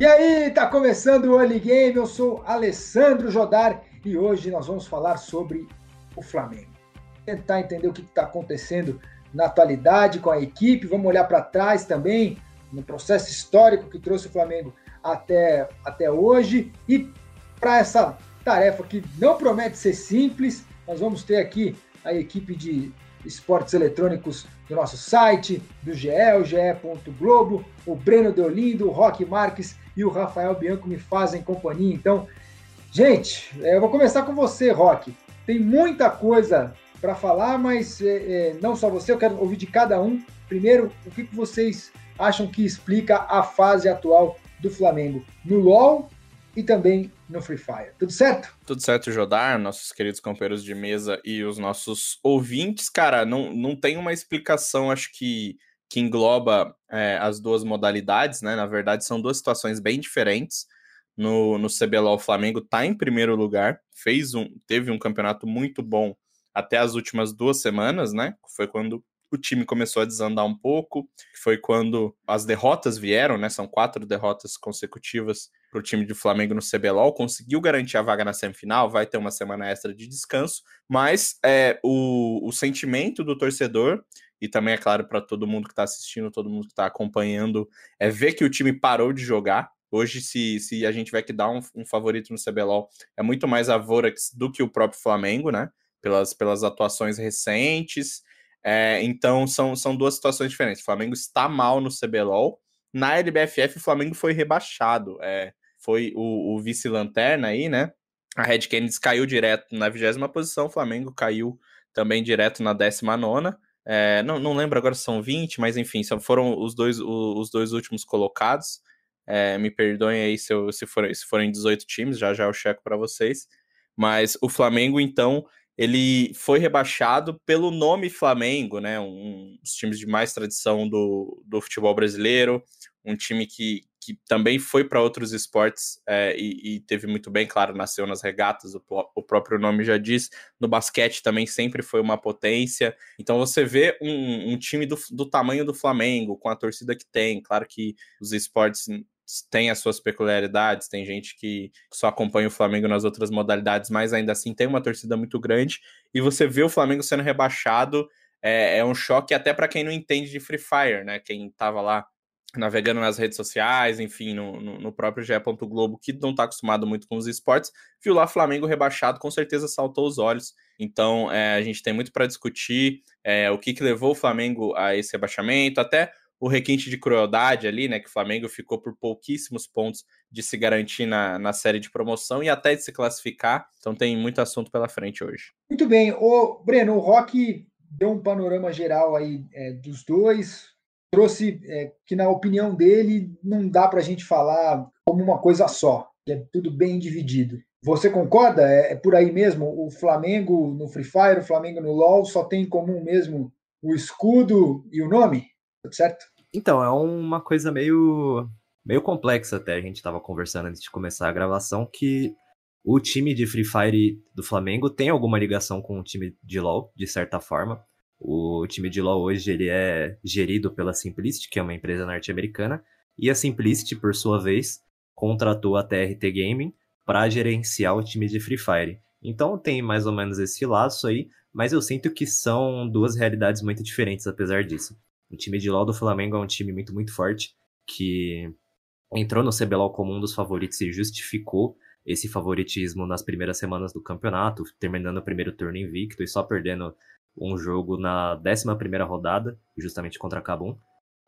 E aí, tá começando o Early Game, eu sou Alessandro Jodar e hoje nós vamos falar sobre o Flamengo. Tentar entender o que está acontecendo na atualidade com a equipe, vamos olhar para trás também, no processo histórico que trouxe o Flamengo até, até hoje. E para essa tarefa que não promete ser simples, nós vamos ter aqui a equipe de esportes eletrônicos do nosso site, do GE, o ge.globo, o Breno Deolindo, o Roque Marques e o Rafael Bianco me fazem companhia. Então, gente, é, eu vou começar com você, Roque. Tem muita coisa para falar, mas é, é, não só você, eu quero ouvir de cada um. Primeiro, o que vocês acham que explica a fase atual do Flamengo no LoL e também no Free Fire. Tudo certo? Tudo certo, Jodar, nossos queridos companheiros de mesa e os nossos ouvintes. Cara, não, não tem uma explicação, acho que que engloba é, as duas modalidades, né? Na verdade, são duas situações bem diferentes. No, no CBLOL, o Flamengo está em primeiro lugar, fez um, teve um campeonato muito bom até as últimas duas semanas, né? Foi quando o time começou a desandar um pouco, foi quando as derrotas vieram, né? São quatro derrotas consecutivas para o time do Flamengo no CBLOL, conseguiu garantir a vaga na semifinal, vai ter uma semana extra de descanso, mas é, o, o sentimento do torcedor e também, é claro, para todo mundo que está assistindo, todo mundo que está acompanhando, é ver que o time parou de jogar. Hoje, se, se a gente tiver que dar um, um favorito no CBLOL, é muito mais a Vorax do que o próprio Flamengo, né? Pelas, pelas atuações recentes. É, então, são, são duas situações diferentes. O Flamengo está mal no CBLOL. Na LBFF, o Flamengo foi rebaixado. É, foi o, o vice-lanterna aí, né? A Red Kennedy caiu direto na vigésima posição, o Flamengo caiu também direto na décima nona. É, não, não lembro agora se são 20, mas enfim, foram os dois, os dois últimos colocados. É, me perdoem aí se, eu, se, for, se forem 18 times, já já eu checo para vocês. Mas o Flamengo, então, ele foi rebaixado pelo nome Flamengo, né? Um dos times de mais tradição do, do futebol brasileiro, um time que, que também foi para outros esportes é, e, e, teve muito bem, claro, nasceu nas regatas, o, o, próprio nome já diz. No basquete também sempre foi uma potência. Então você vê um, um time do, do, tamanho do Flamengo, com a torcida que tem. Claro que os esportes têm as suas peculiaridades, tem gente que só acompanha o Flamengo nas outras modalidades, mas ainda assim tem uma torcida muito grande. E você vê o Flamengo sendo rebaixado. É, é um choque até para quem não entende de Free Fire, né? Quem estava lá navegando nas redes sociais, enfim, no, no, no próprio GE. Globo, que não está acostumado muito com os esportes, viu lá Flamengo rebaixado, com certeza saltou os olhos. Então, é, a gente tem muito para discutir é, o que, que levou o Flamengo a esse rebaixamento, até o requinte de crueldade ali, né? Que o Flamengo ficou por pouquíssimos pontos de se garantir na, na série de promoção e até de se classificar. Então tem muito assunto pela frente hoje. Muito bem. O Breno, o Rock deu um panorama geral aí é, dos dois trouxe é, que, na opinião dele, não dá para a gente falar como uma coisa só, que é tudo bem dividido. Você concorda? É, é, por aí mesmo? O Flamengo no Free Fire, o Flamengo no LoL só tem em comum mesmo o escudo e o nome? Certo? Então, é uma coisa meio, meio complexa até. A gente estava conversando antes de começar a gravação que o time de Free Fire do Flamengo tem alguma ligação com o time de LoL, de certa forma. O time de LoL hoje ele é gerido pela Simplicity, que é uma empresa norte-americana, e a Simplicity, por sua vez, contratou a TRT Gaming para gerenciar o time de Free Fire. Então tem mais ou menos esse laço aí, mas eu sinto que são duas realidades muito diferentes apesar disso. O time de LoL do Flamengo é um time muito, muito forte, que entrou no CBLOL como um dos favoritos e justificou esse favoritismo nas primeiras semanas do campeonato, terminando o primeiro turno invicto e só perdendo um jogo na 11 rodada, justamente contra a Cabum.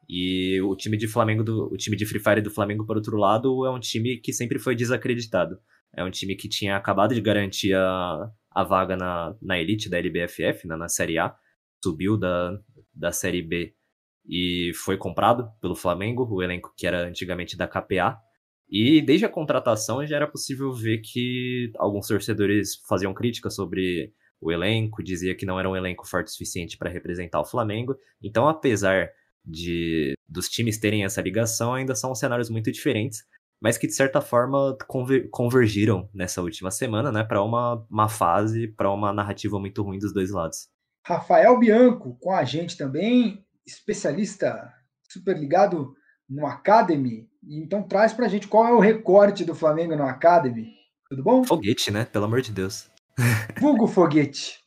E o time de Flamengo do, o time de Free Fire do Flamengo, por outro lado, é um time que sempre foi desacreditado. É um time que tinha acabado de garantir a, a vaga na, na elite da LBFF, na, na Série A, subiu da, da Série B e foi comprado pelo Flamengo, o elenco que era antigamente da KPA. E desde a contratação já era possível ver que alguns torcedores faziam críticas sobre o elenco, dizia que não era um elenco forte o suficiente para representar o Flamengo. Então, apesar de dos times terem essa ligação, ainda são cenários muito diferentes, mas que de certa forma conver, convergiram nessa última semana, né, para uma, uma fase, para uma narrativa muito ruim dos dois lados. Rafael Bianco com a gente também, especialista super ligado no Academy. Então traz pra gente qual é o recorte do Flamengo no Academy. Tudo bom? Foguete, né? Pelo amor de Deus. Vulgo foguete.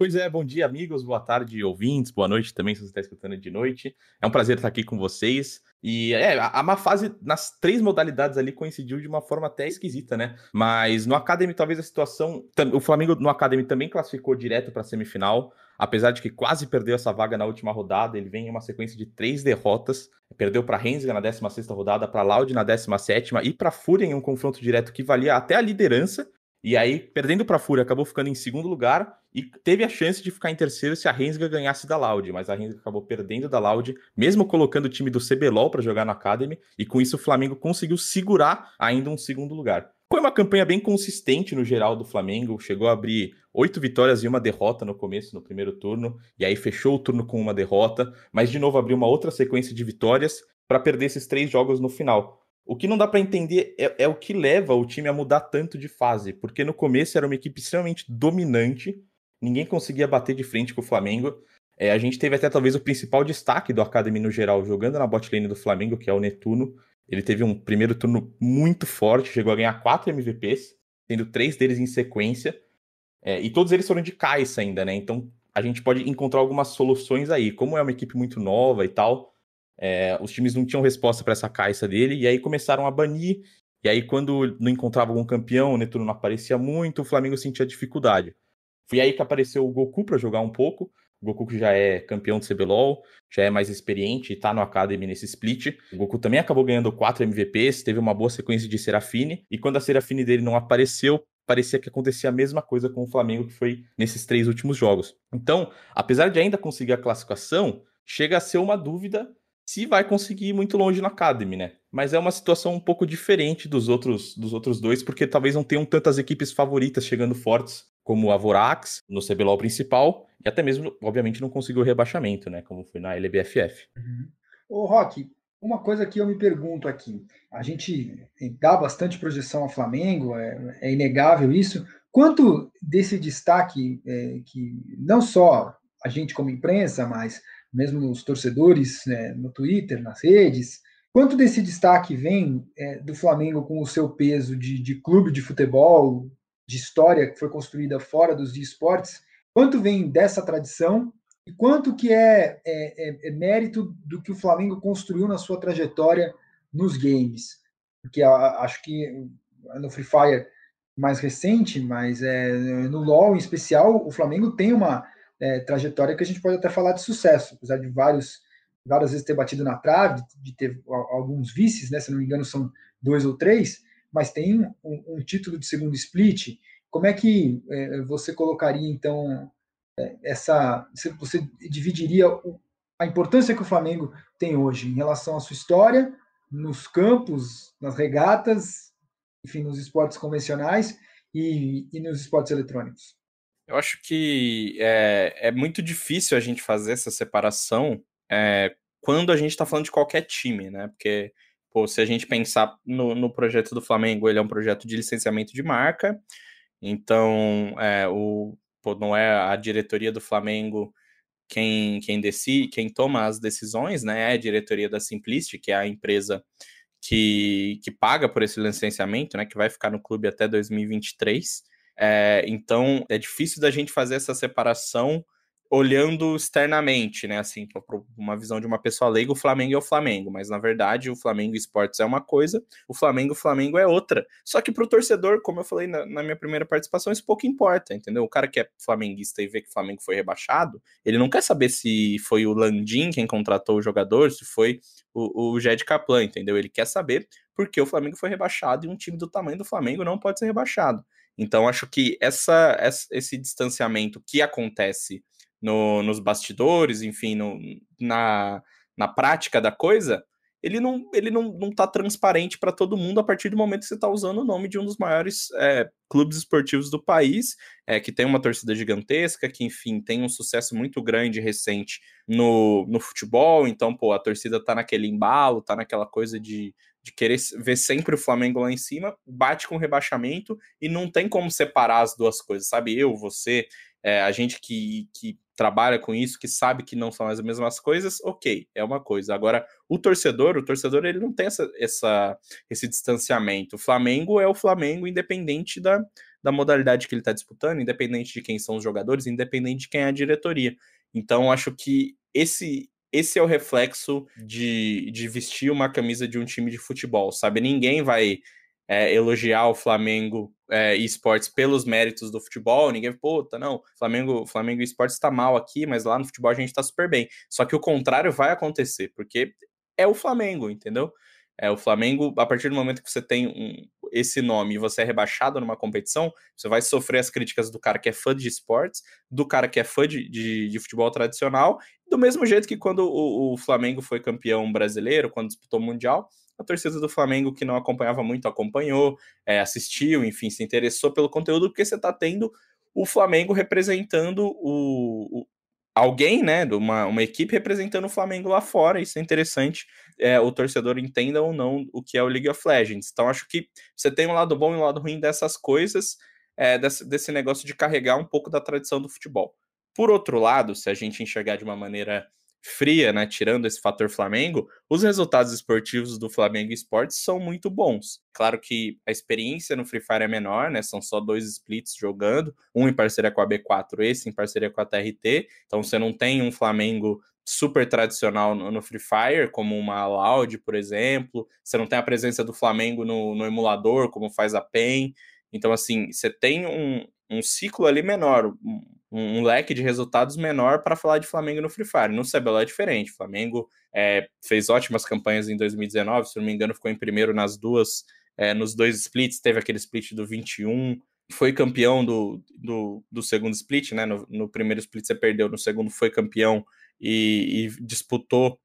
Pois é, bom dia, amigos, boa tarde, ouvintes, boa noite também, se você está escutando de noite. É um prazer estar aqui com vocês. E é, a má fase nas três modalidades ali coincidiu de uma forma até esquisita, né? Mas no Academy, talvez a situação. O Flamengo no Academy também classificou direto para a semifinal, apesar de que quase perdeu essa vaga na última rodada. Ele vem em uma sequência de três derrotas. Perdeu para Rensga na 16 rodada, para Laude na 17 e para Fúria em um confronto direto que valia até a liderança. E aí, perdendo para a Fúria, acabou ficando em segundo lugar e teve a chance de ficar em terceiro se a Rensga ganhasse da Loud, mas a Rensga acabou perdendo da Loud, mesmo colocando o time do CBLOL para jogar na Academy, e com isso o Flamengo conseguiu segurar ainda um segundo lugar. Foi uma campanha bem consistente no geral do Flamengo, chegou a abrir oito vitórias e uma derrota no começo, no primeiro turno, e aí fechou o turno com uma derrota, mas de novo abriu uma outra sequência de vitórias para perder esses três jogos no final. O que não dá para entender é, é, o que leva o time a mudar tanto de fase, porque no começo era uma equipe extremamente dominante, ninguém conseguia bater de frente com o Flamengo. É, a gente teve até talvez o principal destaque do Academy no geral, jogando na bot lane do Flamengo, que é o Netuno. Ele teve um primeiro turno muito forte, chegou a ganhar quatro MVPs, tendo três deles em sequência. É, e todos eles foram de caixa ainda, né? Então a gente pode encontrar algumas soluções aí. Como é uma equipe muito nova e tal, é, os times não tinham resposta para essa caixa dele, e aí começaram a banir. E aí, quando não encontrava algum campeão, o Netuno não aparecia muito, o Flamengo sentia dificuldade. Foi aí que apareceu o Goku para jogar um pouco. O Goku que já é campeão do CBLOL, já é mais experiente e tá no Academy nesse split. O Goku também acabou ganhando 4 MVPs, teve uma boa sequência de Serafine, e quando a Serafine dele não apareceu, parecia que acontecia a mesma coisa com o Flamengo que foi nesses três últimos jogos. Então, apesar de ainda conseguir a classificação, chega a ser uma dúvida se vai conseguir ir muito longe na Academy, né? Mas é uma situação um pouco diferente dos outros, dos outros dois, porque talvez não tenham tantas equipes favoritas chegando fortes como a Vorax no CBLOL principal, e até mesmo, obviamente, não conseguiu rebaixamento, né? Como foi na LBFF. Uhum. Ô, Rock, uma coisa que eu me pergunto aqui: a gente dá bastante projeção ao Flamengo, é, é inegável isso. Quanto desse destaque é, que não só a gente como imprensa, mas mesmo os torcedores né, no Twitter, nas redes. Quanto desse destaque vem é, do Flamengo com o seu peso de, de, clube de futebol, de história que foi construída fora dos esportes? Quanto vem dessa tradição e quanto que é, é, é, é mérito do que o Flamengo construiu na sua trajetória nos games? Porque a, acho que no Free Fire mais recente, mas é, no LoL em especial, o Flamengo tem uma é, trajetória que a gente pode até falar de sucesso, apesar de vários, várias vezes ter batido na trave, de ter alguns vices, né, se não me engano são dois ou três, mas tem um, um título de segundo split. Como é que é, você colocaria, então, é, essa. Você dividiria a importância que o Flamengo tem hoje em relação à sua história, nos campos, nas regatas, enfim, nos esportes convencionais e, e nos esportes eletrônicos? Eu acho que é, é muito difícil a gente fazer essa separação é, quando a gente está falando de qualquer time, né? Porque, pô, se a gente pensar no, no, projeto do Flamengo, ele é um projeto de licenciamento de marca, então é, o, pô, não é a diretoria do Flamengo quem, quem decide, quem toma as decisões, né? É a diretoria da Simplicity, que é a empresa que, que paga por esse licenciamento, né? Que vai ficar no clube até 2023. É, então é difícil da gente fazer essa separação olhando externamente, né? Assim, para uma visão de uma pessoa leiga, o Flamengo é o Flamengo, mas na verdade o Flamengo Esportes é uma coisa, o Flamengo Flamengo é outra. Só que para o torcedor, como eu falei na, na, minha primeira participação, isso pouco importa, entendeu? O cara que é flamenguista e vê que o Flamengo foi rebaixado, ele não quer saber se foi o Landim quem contratou o jogador, se foi o, o Jed Kaplan, entendeu? Ele quer saber porque o Flamengo foi rebaixado e um time do tamanho do Flamengo não pode ser rebaixado. Então, acho que essa, esse distanciamento que acontece no, nos bastidores, enfim, no, na, na prática da coisa, ele não, ele não, não tá transparente para todo mundo a partir do momento que você está usando o nome de um dos maiores é, clubes esportivos do país, é, que tem uma torcida gigantesca, que, enfim, tem um sucesso muito grande recente no, no futebol. Então, pô, a torcida tá naquele embalo, tá naquela coisa de, de querer ver sempre o Flamengo lá em cima, bate com rebaixamento e não tem como separar as duas coisas, sabe? Eu, você, é, a gente que, que trabalha com isso, que sabe que não são as mesmas coisas, ok, é uma coisa. Agora, o torcedor, o torcedor ele não tem essa, essa, esse distanciamento. O Flamengo é o Flamengo, independente da, da modalidade que ele está disputando, independente de quem são os jogadores, independente de quem é a diretoria. Então, acho que esse esse é o reflexo de, de vestir uma camisa de um time de futebol, sabe? Ninguém vai é, elogiar o Flamengo é, e esportes pelos méritos do futebol, ninguém, puta, não, Flamengo, Flamengo e esportes está mal aqui, mas lá no futebol a gente está super bem. Só que o contrário vai acontecer, porque é o Flamengo, entendeu? É o Flamengo, a partir do momento que você tem um, esse nome e você é rebaixado numa competição, você vai sofrer as críticas do cara que é fã de esportes, do cara que é fã de, de, de futebol tradicional, do mesmo jeito que quando o, o Flamengo foi campeão brasileiro, quando disputou o Mundial, a torcida do Flamengo que não acompanhava muito acompanhou, é, assistiu, enfim, se interessou pelo conteúdo, porque você está tendo o Flamengo representando o, o, alguém, né, uma, uma equipe representando o Flamengo lá fora, isso é interessante, é, o torcedor entenda ou não o que é o League of Legends. Então, acho que você tem um lado bom e um lado ruim dessas coisas, é, desse, desse negócio de carregar um pouco da tradição do futebol. Por outro lado, se a gente enxergar de uma maneira fria, né, tirando esse fator Flamengo, os resultados esportivos do Flamengo Esportes são muito bons. Claro que a experiência no Free Fire é menor, né? São só dois splits jogando, um em parceria com a B4, esse em parceria com a TRT. Então você não tem um Flamengo super tradicional no, Free Fire, como uma Loud, por exemplo. Você não tem a presença do Flamengo no, no emulador, como faz a PEN. Então, assim, você tem um, um ciclo ali menor, um, um leque de resultados menor para falar de Flamengo no Free Fire. No CBLOL é diferente. O Flamengo é, fez ótimas campanhas em 2019, se não me engano, ficou em primeiro nas duas, é, nos dois splits, teve aquele split do 21, foi campeão do, do, do segundo split, né? No, no, primeiro split você perdeu, no segundo foi campeão e, e disputou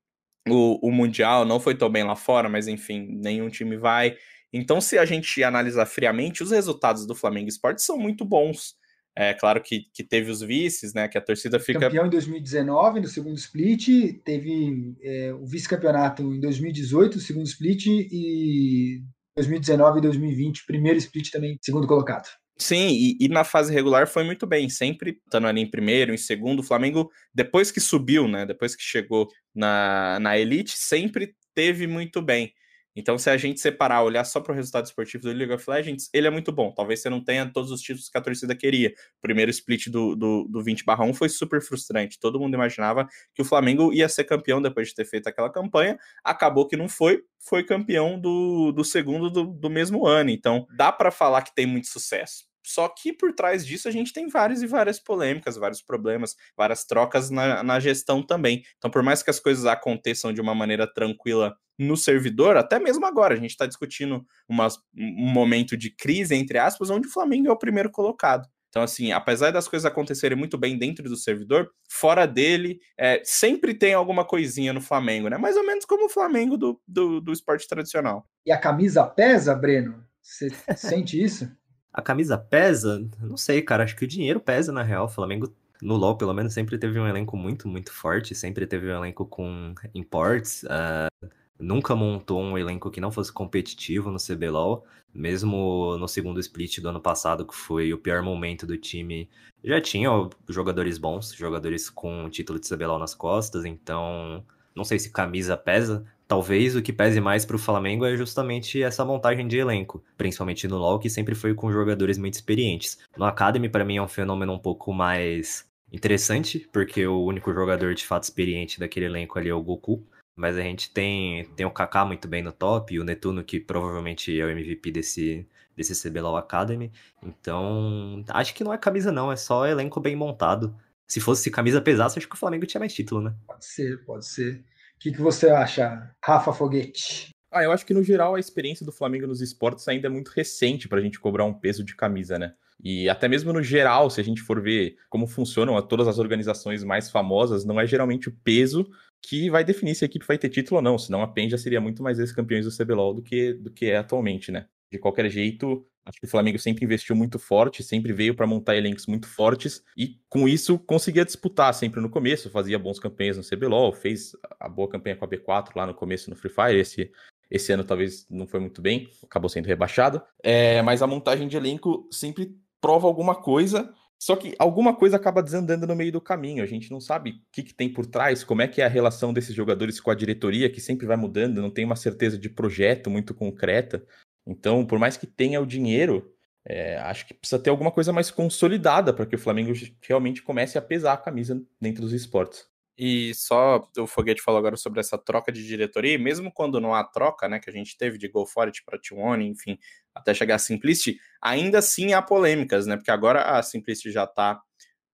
o, o Mundial, não foi tão bem lá fora, mas enfim, nenhum time vai. Então, se a gente analisar friamente, os resultados do Flamengo Esporte são muito bons. É claro que, que teve os vices, né? Que a torcida fica. Campeão em 2019, no segundo split, teve é, o vice-campeonato em 2018, segundo split, e 2019 e 2020, primeiro split também, segundo colocado. Sim, e, e, na fase regular foi muito bem, sempre estando ali em primeiro, em segundo. O Flamengo, depois que subiu, né? Depois que chegou na, na Elite, sempre teve muito bem. Então, se a gente separar, olhar só para o resultado esportivo do League of Legends, ele é muito bom. Talvez você não tenha todos os títulos que a torcida queria. O primeiro split do, do, do 20/1 foi super frustrante. Todo mundo imaginava que o Flamengo ia ser campeão depois de ter feito aquela campanha. Acabou que não foi, foi campeão do, do segundo do, do mesmo ano. Então, dá para falar que tem muito sucesso. Só que por trás disso a gente tem várias e várias polêmicas, vários problemas, várias trocas na, na gestão também. Então, por mais que as coisas aconteçam de uma maneira tranquila no servidor, até mesmo agora, a gente está discutindo uma, um momento de crise, entre aspas, onde o Flamengo é o primeiro colocado. Então, assim, apesar das coisas acontecerem muito bem dentro do servidor, fora dele, é, sempre tem alguma coisinha no Flamengo, né? Mais ou menos como o Flamengo do, do, do esporte tradicional. E a camisa pesa, Breno? Você sente isso? A camisa pesa? Não sei, cara. Acho que o dinheiro pesa, na real. O Flamengo, no LoL, pelo menos, sempre teve um elenco muito, muito forte. Sempre teve um elenco com imports. Uh, nunca montou um elenco que não fosse competitivo no CBLOL. Mesmo no segundo split do ano passado, que foi o pior momento do time, já tinha jogadores bons, jogadores com o título de CBLOL nas costas. Então, não sei se camisa pesa, Talvez o que pese mais para o Flamengo é justamente essa montagem de elenco, principalmente no LoL, que sempre foi com jogadores muito experientes. No Academy, para mim, é um fenômeno um pouco mais interessante, porque o único jogador de fato experiente daquele elenco ali é o Goku. Mas a gente tem, tem o Kaká muito bem no top, e o Netuno, que provavelmente é o MVP desse, desse CBLOL Academy. Então, acho que não é camisa, não, é só elenco bem montado. Se fosse camisa pesada, acho que o Flamengo tinha mais título, né? Pode ser, pode ser. O que, que você acha, Rafa Foguete? Ah, eu acho que no geral a experiência do Flamengo nos esportes ainda é muito recente para a gente cobrar um peso de camisa, né? E até mesmo no geral, se a gente for ver como funcionam todas as organizações mais famosas, não é geralmente o peso que vai definir se a equipe vai ter título ou não. Senão a PEN já seria muito mais ex-campeões do CBLOL do que, do que é atualmente, né? De qualquer jeito, acho que o Flamengo sempre investiu muito forte, sempre veio para montar elencos muito fortes e com isso conseguia disputar sempre no começo, fazia bons campanhas no CBLOL, fez a boa campanha com a B4 lá no começo no Free Fire, esse esse ano talvez não foi muito bem, acabou sendo rebaixado. É, mas a montagem de elenco sempre prova alguma coisa, só que alguma coisa acaba desandando no meio do caminho. A gente não sabe o que, que, tem por trás, como é que é a relação desses jogadores com a diretoria, que sempre vai mudando, não tem uma certeza de projeto muito concreta. Então, por mais que tenha o dinheiro, é, acho que precisa ter alguma coisa mais consolidada para que o Flamengo realmente comece a pesar a camisa dentro dos esportes. E só o Foguete falou agora sobre essa troca de diretoria, mesmo quando não há troca, né, que a gente teve de Go For It para T1, enfim, até chegar a Simplicity, ainda assim há polêmicas, né, porque agora a Simplicity já está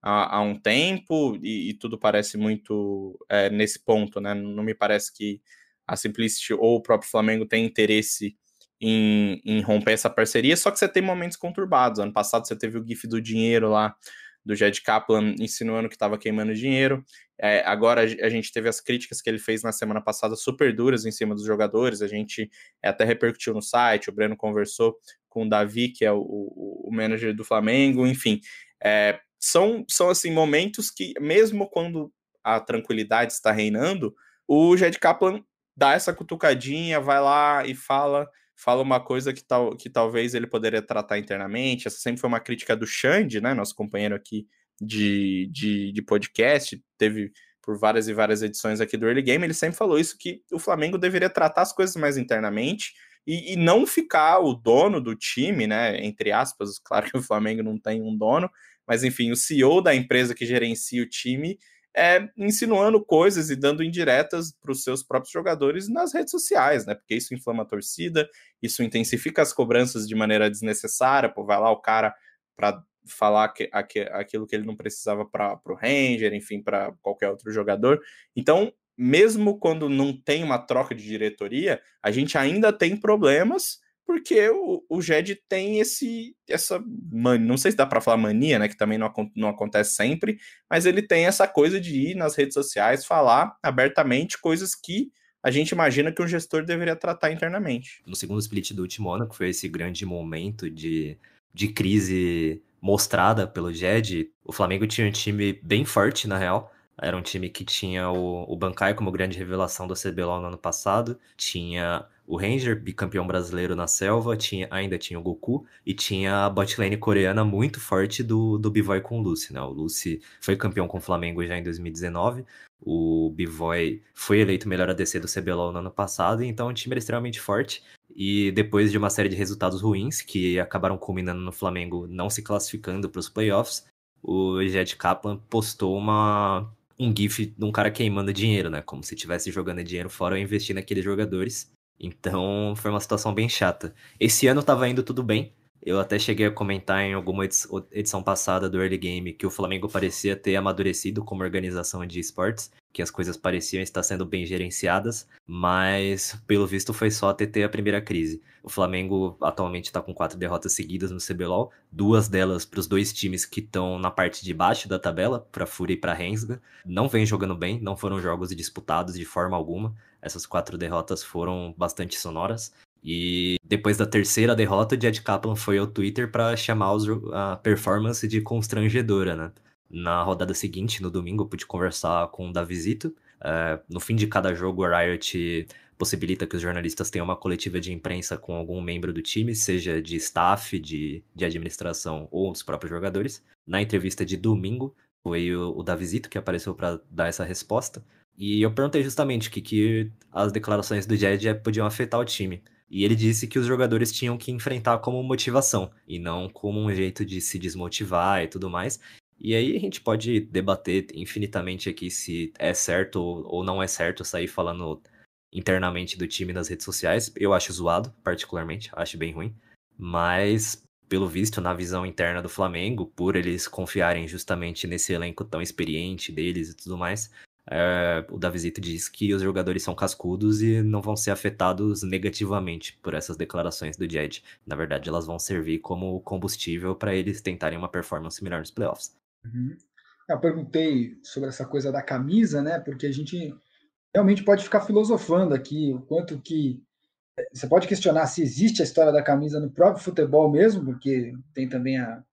há, há, um tempo e, e tudo parece muito é, nesse ponto, né, não me parece que a Simplicity ou o próprio Flamengo tem interesse em, em romper essa parceria, só que você tem momentos conturbados. Ano passado você teve o GIF do dinheiro lá do Jed Kaplan insinuando que estava queimando dinheiro. É, agora a gente teve as críticas que ele fez na semana passada super duras em cima dos jogadores. A gente é, até repercutiu no site, o Breno conversou com o Davi, que é o, o, o manager do Flamengo, enfim. É, são, são assim momentos que, mesmo quando a tranquilidade está reinando, o Jed Kaplan dá essa cutucadinha, vai lá e fala fala uma coisa que, tal, que talvez ele poderia tratar internamente. Essa sempre foi uma crítica do Xande, né, nosso companheiro aqui de, de, de, podcast, teve por várias e várias edições aqui do Early Game, ele sempre falou isso, que o Flamengo deveria tratar as coisas mais internamente e, e não ficar o dono do time, né, entre aspas, claro que o Flamengo não tem um dono, mas enfim, o CEO da empresa que gerencia o time é, insinuando coisas e dando indiretas para os seus próprios jogadores nas redes sociais, né? Porque isso inflama a torcida, isso intensifica as cobranças de maneira desnecessária, pô, vai lá o cara para falar que, aquilo que ele não precisava para o Ranger, enfim, para qualquer outro jogador. Então, mesmo quando não tem uma troca de diretoria, a gente ainda tem problemas porque o, o Jed tem esse essa não sei se dá para falar mania, né, que também não, não acontece sempre, mas ele tem essa coisa de ir nas redes sociais falar abertamente coisas que a gente imagina que um gestor deveria tratar internamente. No segundo split do último ano, que foi esse grande momento de, de crise mostrada pelo Jed, o Flamengo tinha um time bem forte, na real. Era um time que tinha o, o como grande revelação do CBLOL no ano passado, tinha o Ranger, bicampeão brasileiro na selva, tinha, ainda tinha o Goku e tinha a botlane coreana muito forte do, do Bivoy com o Lucy, né? O Lucy foi campeão com o Flamengo já em 2019, o Bivoy foi eleito melhor ADC do CBLOL no ano passado, então o time era extremamente forte. E depois de uma série de resultados ruins, que acabaram culminando no Flamengo não se classificando para os playoffs, o Jet Kaplan postou uma, um gif de um cara queimando dinheiro, né? Como se estivesse jogando dinheiro fora ou investindo naqueles jogadores. Então foi uma situação bem chata. Esse ano tava indo tudo bem. Eu até cheguei a comentar em alguma edição passada do Early Game que o Flamengo parecia ter amadurecido como organização de esportes, que as coisas pareciam estar sendo bem gerenciadas, mas pelo visto foi só até ter a primeira crise. O Flamengo atualmente está com quatro derrotas seguidas no CBLOL, duas delas para os dois times que estão na parte de baixo da tabela, para Fúria e para Rensga. Não vem jogando bem, não foram jogos disputados de forma alguma. Essas quatro derrotas foram bastante sonoras. E depois da terceira derrota, o Jed Kaplan foi ao Twitter para chamar a performance de constrangedora, né? Na rodada seguinte, no domingo, eu pude conversar com o Davizito. É, no fim de cada jogo, a Riot possibilita que os jornalistas tenham uma coletiva de imprensa com algum membro do time, seja de staff, de, de administração ou os próprios jogadores. Na entrevista de domingo, foi o, o Davizito que apareceu para dar essa resposta. E eu perguntei justamente o que, que as declarações do Jed podiam afetar o time. E ele disse que os jogadores tinham que enfrentar como motivação e não como um jeito de se desmotivar e tudo mais. E aí a gente pode debater infinitamente aqui se é certo ou não é certo sair falando internamente do time nas redes sociais. Eu acho zoado, particularmente, acho bem ruim. Mas, pelo visto, na visão interna do Flamengo, por eles confiarem justamente nesse elenco tão experiente deles e tudo mais, É, o Davisito diz que os jogadores são cascudos e não vão ser afetados negativamente por essas declarações do Jed. Na verdade, elas vão servir como combustível para eles tentarem uma performance melhor nos playoffs. Uhum. Eu perguntei sobre essa coisa da camisa, né? Porque a gente realmente pode ficar filosofando aqui o quanto que eh, você pode questionar se existe a história da camisa no próprio futebol mesmo, porque tem também a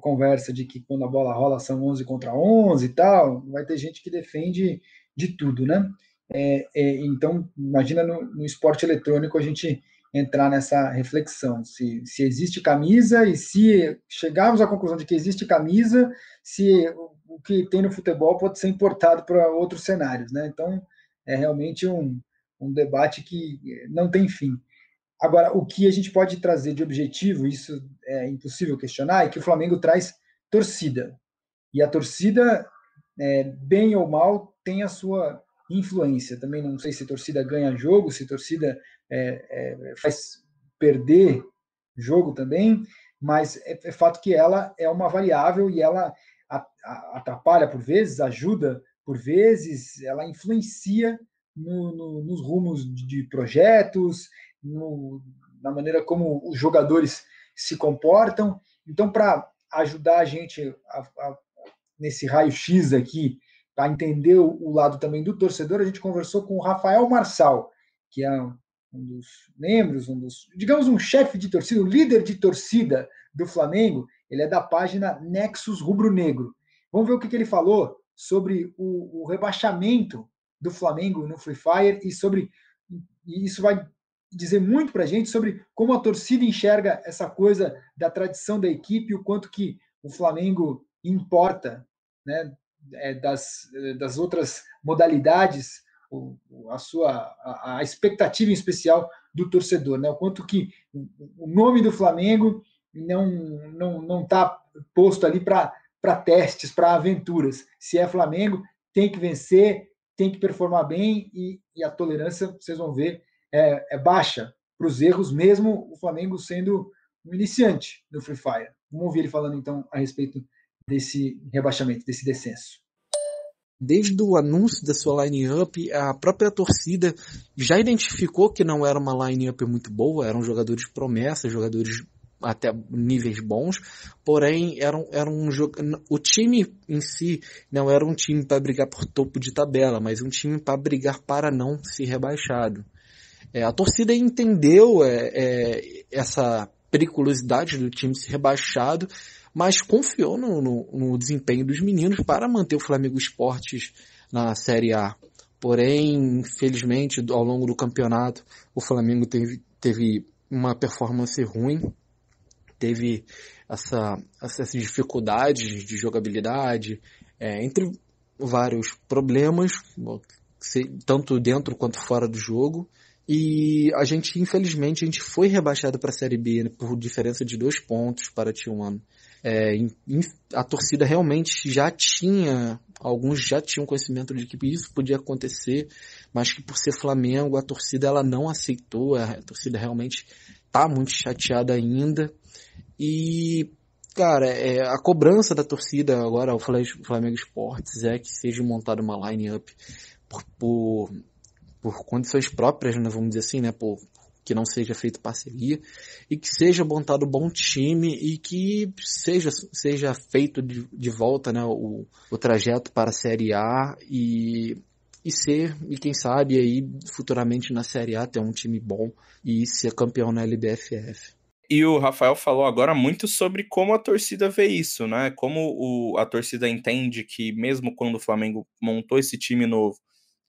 conversa de que quando a bola rola são 11 contra 11 e tal, vai ter gente que defende de tudo, né? É, é, então, imagina no, no, esporte eletrônico a gente entrar nessa reflexão, se, se existe camisa e se chegarmos à conclusão de que existe camisa, se o que tem no futebol pode ser importado para outros cenários, né? Então, é realmente um, um debate que não tem fim. Agora, o que a gente pode trazer de objetivo, isso é impossível questionar, é que o Flamengo traz torcida. E a torcida, é, bem ou mal, tem a sua influência. Também não sei se torcida ganha jogo, se torcida é, é, faz perder jogo também, mas é, é, fato que ela é uma variável e ela atrapalha por vezes, ajuda por vezes, ela influencia no, no, nos rumos de projetos, no, na maneira como os jogadores se comportam. Então, para ajudar a gente a, a, nesse raio-x aqui, para entender o, lado também do torcedor, a gente conversou com o Rafael Marçal, que é um dos membros, um dos, digamos, um chefe de torcida, o líder de torcida do Flamengo. Ele é da página Nexus Rubro Negro. Vamos ver o que, que ele falou sobre o, o rebaixamento do Flamengo no Free Fire e sobre e isso vai dizer muito para a gente sobre como a torcida enxerga essa coisa da tradição da equipe, o quanto que o Flamengo importa né, é, das, das outras modalidades, a sua a, a, expectativa em especial do torcedor, né, o quanto que o nome do Flamengo não não não está posto ali para para testes, para aventuras. Se é Flamengo, tem que vencer, tem que performar bem e, e a tolerância, vocês vão ver, é, é baixa para os erros, mesmo o Flamengo sendo um iniciante no Free Fire. Vamos ouvir ele falando então a respeito desse rebaixamento, desse descenso. Desde o anúncio da sua line-up, a própria torcida já identificou que não era uma line-up muito boa, eram jogadores promessa, jogadores até níveis bons, porém era um, era um jogo, o time em si não era um time para brigar por topo de tabela, mas um time para brigar para não ser rebaixado. É, a torcida entendeu é, é, essa periculosidade do time ser rebaixado, mas confiou no, no, no, desempenho dos meninos para manter o Flamengo Esportes na Série A. Porém, infelizmente, ao longo do campeonato, o Flamengo teve, teve uma performance ruim, teve essa, essas dificuldades de jogabilidade, é, entre vários problemas, tanto dentro quanto fora do jogo. E a gente, infelizmente, a gente foi rebaixado para a Série B por diferença de dois pontos para T1. É, a torcida realmente já tinha, alguns já tinham conhecimento de que isso podia acontecer, mas que por ser Flamengo, a torcida ela não aceitou, a torcida realmente está muito chateada ainda. E, cara, é, a cobrança da torcida agora ao Flamengo Esportes é que seja montada uma line-up por, por, por, condições próprias, né, vamos dizer assim, né, por, que não seja feito parceria e que seja montado um bom time e que seja, seja feito de, de volta né, o, o trajeto para a Série A e, e ser, e quem sabe aí futuramente na Série A ter um time bom e ser campeão na LBFF. E o Rafael falou agora muito sobre como a torcida vê isso, né? Como o, a torcida entende que, mesmo quando o Flamengo montou esse time novo,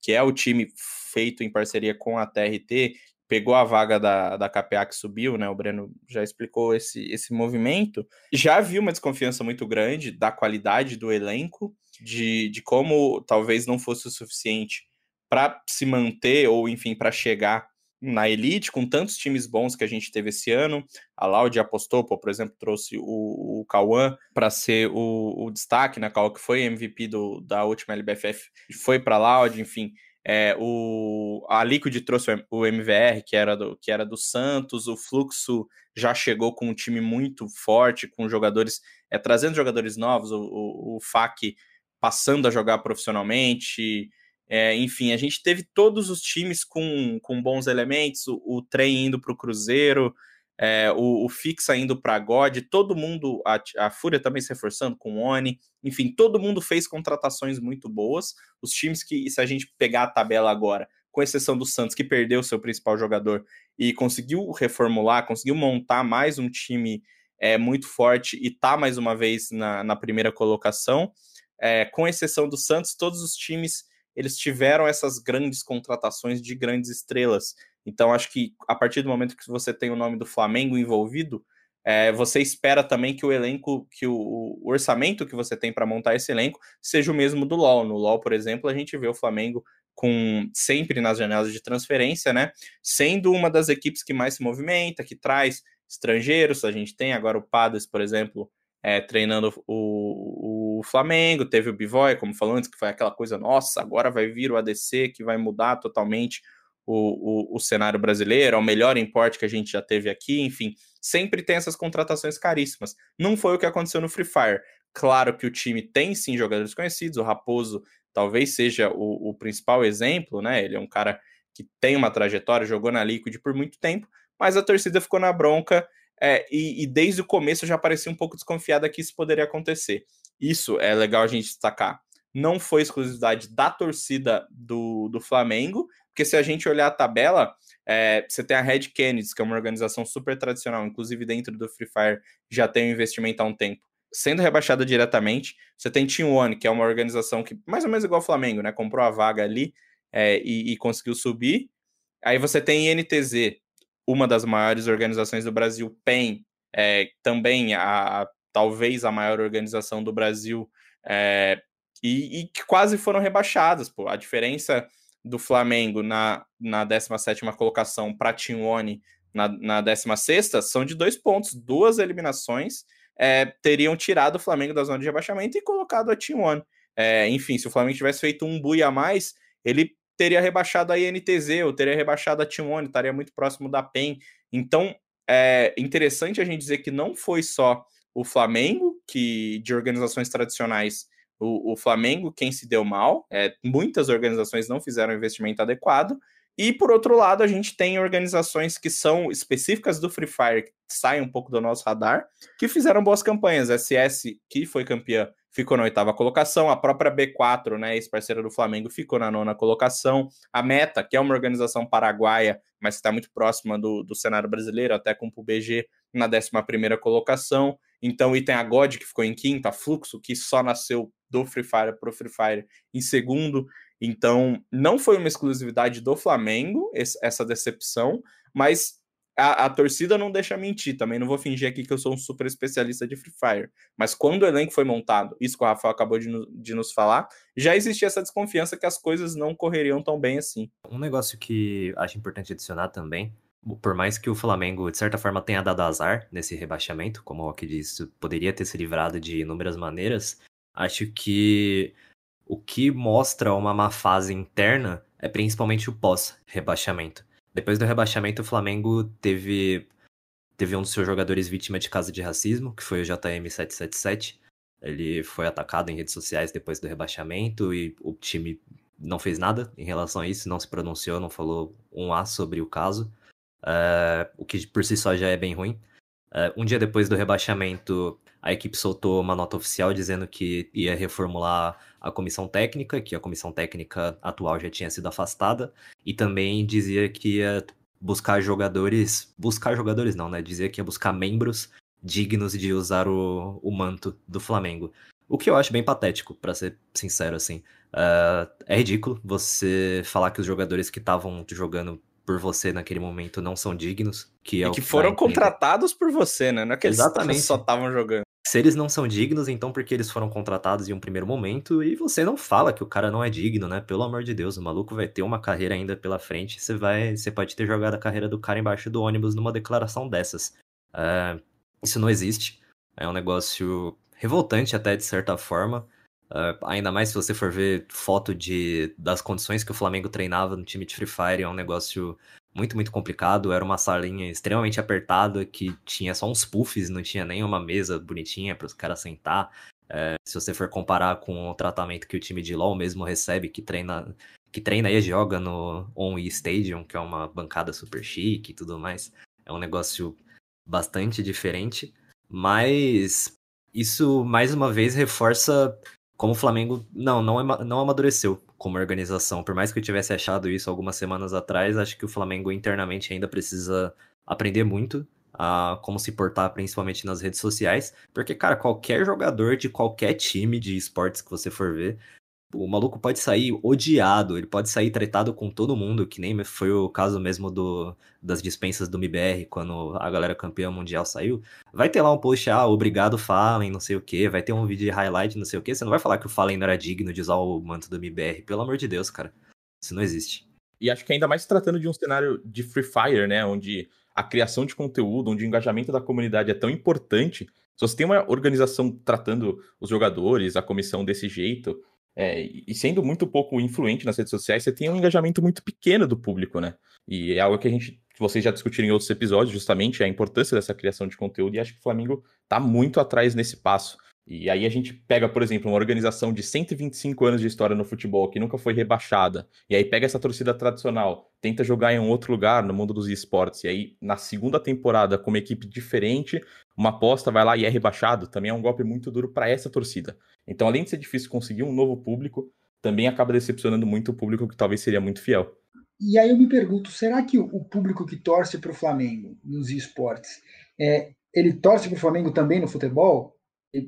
que é o time feito em parceria com a TRT, pegou a vaga da, da KPA que subiu, né? O Breno já explicou esse, esse movimento. Já viu uma desconfiança muito grande da qualidade do elenco, de, de como talvez não fosse o suficiente para se manter, ou enfim, para chegar na elite, com tantos times bons que a gente teve esse ano. A Laude apostou, por exemplo, trouxe o, o Cauã para ser o, o, destaque, né? Cauã que foi MVP do, da última LBFF, foi para a enfim. É, o, a Liquid trouxe o MVR, que era, do, que era do Santos, o Fluxo já chegou com um time muito forte, com jogadores, é, trazendo jogadores novos, o, o, o FAC passando a jogar profissionalmente. É, enfim, a gente teve todos os times com, com bons elementos, o, o trem indo para o Cruzeiro, é, o, o Fixa indo para God, todo mundo, a, a Fúria também se reforçando com o Oni, enfim, todo mundo fez contratações muito boas. Os times que, se a gente pegar a tabela agora, com exceção do Santos, que perdeu seu principal jogador e conseguiu reformular, conseguiu montar mais um time é, muito forte e tá mais uma vez na, na primeira colocação. É, com exceção do Santos, todos os times eles tiveram essas grandes contratações de grandes estrelas. Então, acho que a partir do momento que você tem o nome do Flamengo envolvido, é, você espera também que o elenco, que o, o orçamento que você tem para montar esse elenco seja o mesmo do LoL. No LoL, por exemplo, a gente vê o Flamengo com sempre nas janelas de transferência, né? Sendo uma das equipes que mais se movimenta, que traz estrangeiros. A gente tem agora o Padas, por exemplo, é, treinando o, o Flamengo, teve o Bivoy, como falou antes, que foi aquela coisa, nossa, agora vai vir o ADC que vai mudar totalmente o, o, o cenário brasileiro, é o melhor importe que a gente já teve aqui, enfim, sempre tem essas contratações caríssimas. Não foi o que aconteceu no Free Fire. Claro que o time tem sim jogadores conhecidos, o Raposo talvez seja o, o principal exemplo, né? Ele é um cara que tem uma trajetória, jogou na Liquid por muito tempo, mas a torcida ficou na bronca é, e, e, desde o começo já parecia um pouco desconfiada que isso poderia acontecer. Isso é legal a gente destacar. Não foi exclusividade da torcida do, do Flamengo, porque se a gente olhar a tabela, é, você tem a Red Kennedy, que é uma organização super tradicional, inclusive dentro do Free Fire já tem um investimento há um tempo, sendo rebaixada diretamente. Você tem Team One, que é uma organização que, mais ou menos igual ao Flamengo, né? Comprou a vaga ali é, e, e, conseguiu subir. Aí você tem INTZ, uma das maiores organizações do Brasil, PEN, é, também a, a, talvez a maior organização do Brasil, é, e, e, que quase foram rebaixadas. Pô. A diferença do Flamengo na, na 17 colocação para Team One na, na 16 são de dois pontos, duas eliminações é, teriam tirado o Flamengo da zona de rebaixamento e colocado a Team One. É, enfim, se o Flamengo tivesse feito um bui a mais, ele teria rebaixado a INTZ, ou teria rebaixado a Team One, estaria muito próximo da PEN. Então, é interessante a gente dizer que não foi só o Flamengo, que de organizações tradicionais, o, o Flamengo quem se deu mal, é, muitas organizações não fizeram investimento adequado, e por outro lado, a gente tem organizações que são específicas do Free Fire, que saem um pouco do nosso radar, que fizeram boas campanhas. SS, que foi campeã, ficou na oitava colocação. A própria B4, né, ex-parceira do Flamengo, ficou na nona colocação. A Meta, que é uma organização paraguaia, mas está muito próxima do, do cenário brasileiro, até com o PUBG, na décima primeira colocação. Então, e tem a God, que ficou em quinta, a Fluxo, que só nasceu do Free Fire para o Free Fire em segundo. Então, não foi uma exclusividade do Flamengo essa decepção, mas a, a, torcida não deixa mentir também. Não vou fingir aqui que eu sou um super especialista de Free Fire. Mas quando o elenco foi montado, isso que o Rafael acabou de, de nos falar, já existia essa desconfiança que as coisas não correriam tão bem assim. Um negócio que acho importante adicionar também. Por mais que o Flamengo, de certa forma, tenha dado azar nesse rebaixamento, como o Rock disse, poderia ter se livrado de inúmeras maneiras, acho que o que mostra uma má fase interna é principalmente o pós-rebaixamento. Depois do rebaixamento, o Flamengo teve, teve um dos seus jogadores vítima de caso de racismo, que foi o JM777. Ele foi atacado em redes sociais depois do rebaixamento e o time não fez nada em relação a isso, não se pronunciou, não falou um A sobre o caso, uh, o que por si só já é bem ruim. Uh, um dia depois do rebaixamento, a equipe soltou uma nota oficial dizendo que ia reformular a comissão técnica, que a comissão técnica atual já tinha sido afastada, e também dizia que ia buscar jogadores. Buscar jogadores não, né? Dizia que ia buscar membros dignos de usar o, o manto do Flamengo. O que eu acho bem patético, para ser sincero, assim. Uh, é ridículo você falar que os jogadores que estavam jogando por você naquele momento não são dignos. Que é e que foram contratados por você, né? Não é que eles Exatamente. só estavam jogando. Se eles não são dignos, então porque eles foram contratados em um primeiro momento e você não fala que o cara não é digno, né? Pelo amor de Deus, o maluco vai ter uma carreira ainda pela frente. Você vai, você pode ter jogado a carreira do cara embaixo do ônibus numa declaração dessas. Uh, isso não existe. É um negócio revoltante até de certa forma. Uh, ainda mais se você for ver foto de, das condições que o Flamengo treinava no time de Free Fire, é um negócio muito, muito complicado. Era uma salinha extremamente apertada que tinha só uns puffs, não tinha nem uma mesa bonitinha para os caras sentar. É, se você for comparar com o tratamento que o time de LoL mesmo recebe, que treina, que treina e joga no On Stadium, que é uma bancada super chique e tudo mais, é um negócio bastante diferente. Mas isso mais uma vez reforça como o Flamengo não não não amadureceu como organização. Por mais que eu tivesse achado isso algumas semanas atrás, acho que o Flamengo internamente ainda precisa aprender muito a como se portar, principalmente nas redes sociais, porque cara, qualquer jogador de qualquer time de esportes que você for ver o maluco pode sair odiado, ele pode sair tratado com todo mundo, que nem foi o caso mesmo do, das dispensas do MBR, quando a galera campeã mundial saiu. Vai ter lá um post, ah, obrigado Fallen, não sei o que, vai ter um vídeo de highlight, não sei o que. Você não vai falar que o Fallen não era digno de usar o manto do MBR, pelo amor de Deus, cara. Isso não existe. E acho que ainda mais tratando de um cenário de Free Fire, né, onde a criação de conteúdo, onde o engajamento da comunidade é tão importante. Se você tem uma organização tratando os jogadores, a comissão desse jeito, é, e sendo muito pouco influente nas redes sociais, você tem um engajamento muito pequeno do público, né? E é algo que a gente, que vocês já discutiram em outros episódios, justamente, a importância dessa criação de conteúdo, e acho que o Flamengo está muito atrás nesse passo. E aí a gente pega, por exemplo, uma organização de 125 anos de história no futebol que nunca foi rebaixada, e aí pega essa torcida tradicional, tenta jogar em um outro lugar no mundo dos esportes, e aí na segunda temporada, com uma equipe diferente, uma aposta vai lá e é rebaixado, também é um golpe muito duro para essa torcida. Então, além de ser difícil conseguir um novo público, também acaba decepcionando muito o público que talvez seria muito fiel. E aí eu me pergunto, será que o público que torce para o Flamengo nos esportes, é, ele torce para o Flamengo também no futebol?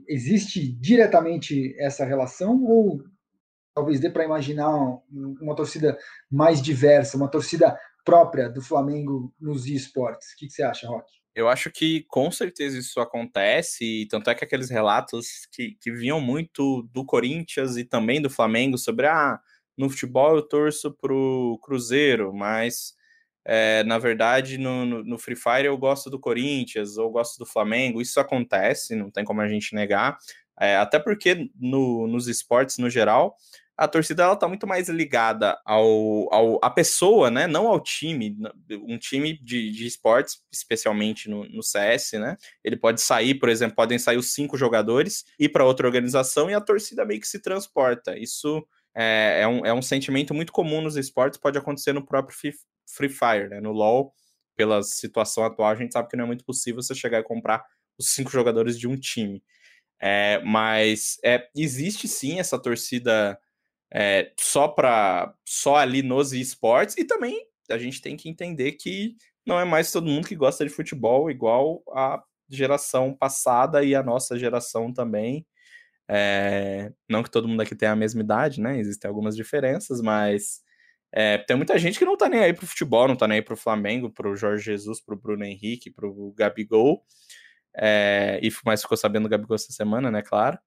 Existe diretamente essa relação ou talvez dê para imaginar uma torcida mais diversa, uma torcida própria do Flamengo nos esportes? O que, você acha, Rock? Eu acho que com certeza isso acontece, e tanto é que aqueles relatos que, que vinham muito do Corinthians e também do Flamengo sobre ah, no futebol eu torço pro Cruzeiro, mas é, na verdade, no, no, no, Free Fire eu gosto do Corinthians ou gosto do Flamengo. Isso acontece, não tem como a gente negar. É, até porque no, nos esportes no geral, a torcida ela tá muito mais ligada ao, ao a pessoa, né? Não ao time. Um time de, de esportes, especialmente no, no CS, né? Ele pode sair, por exemplo, podem sair os cinco jogadores, ir para outra organização e a torcida meio que se transporta. Isso é, é, um, é um sentimento muito comum nos esportes, pode acontecer no próprio Free Fire, né? No LoL, pela situação atual, a gente sabe que não é muito possível você chegar e comprar os cinco jogadores de um time. É, mas é, existe sim essa torcida é, só para só ali nos esportes e também a gente tem que entender que não é mais todo mundo que gosta de futebol igual a geração passada e a nossa geração também. É, não que todo mundo aqui tenha a mesma idade, né? Existem algumas diferenças, mas é, tem muita gente que não tá nem aí pro futebol, não tá nem aí pro Flamengo, pro Jorge Jesus, pro Bruno Henrique, pro Gabigol. É, e mais ficou sabendo do Gabigol essa semana, né? Claro.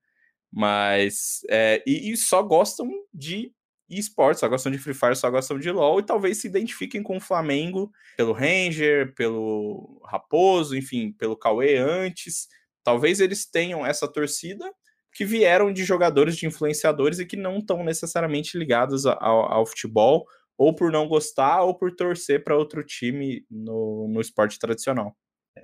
Mas. É, e, e, só gostam de esportes, só gostam de Free Fire, só gostam de LoL e talvez se identifiquem com o Flamengo pelo Ranger, pelo Raposo, enfim, pelo Cauê antes. Talvez eles tenham essa torcida que vieram de jogadores, de influenciadores e que não estão necessariamente ligados ao, ao, futebol, ou por não gostar, ou por torcer para outro time no, no esporte tradicional.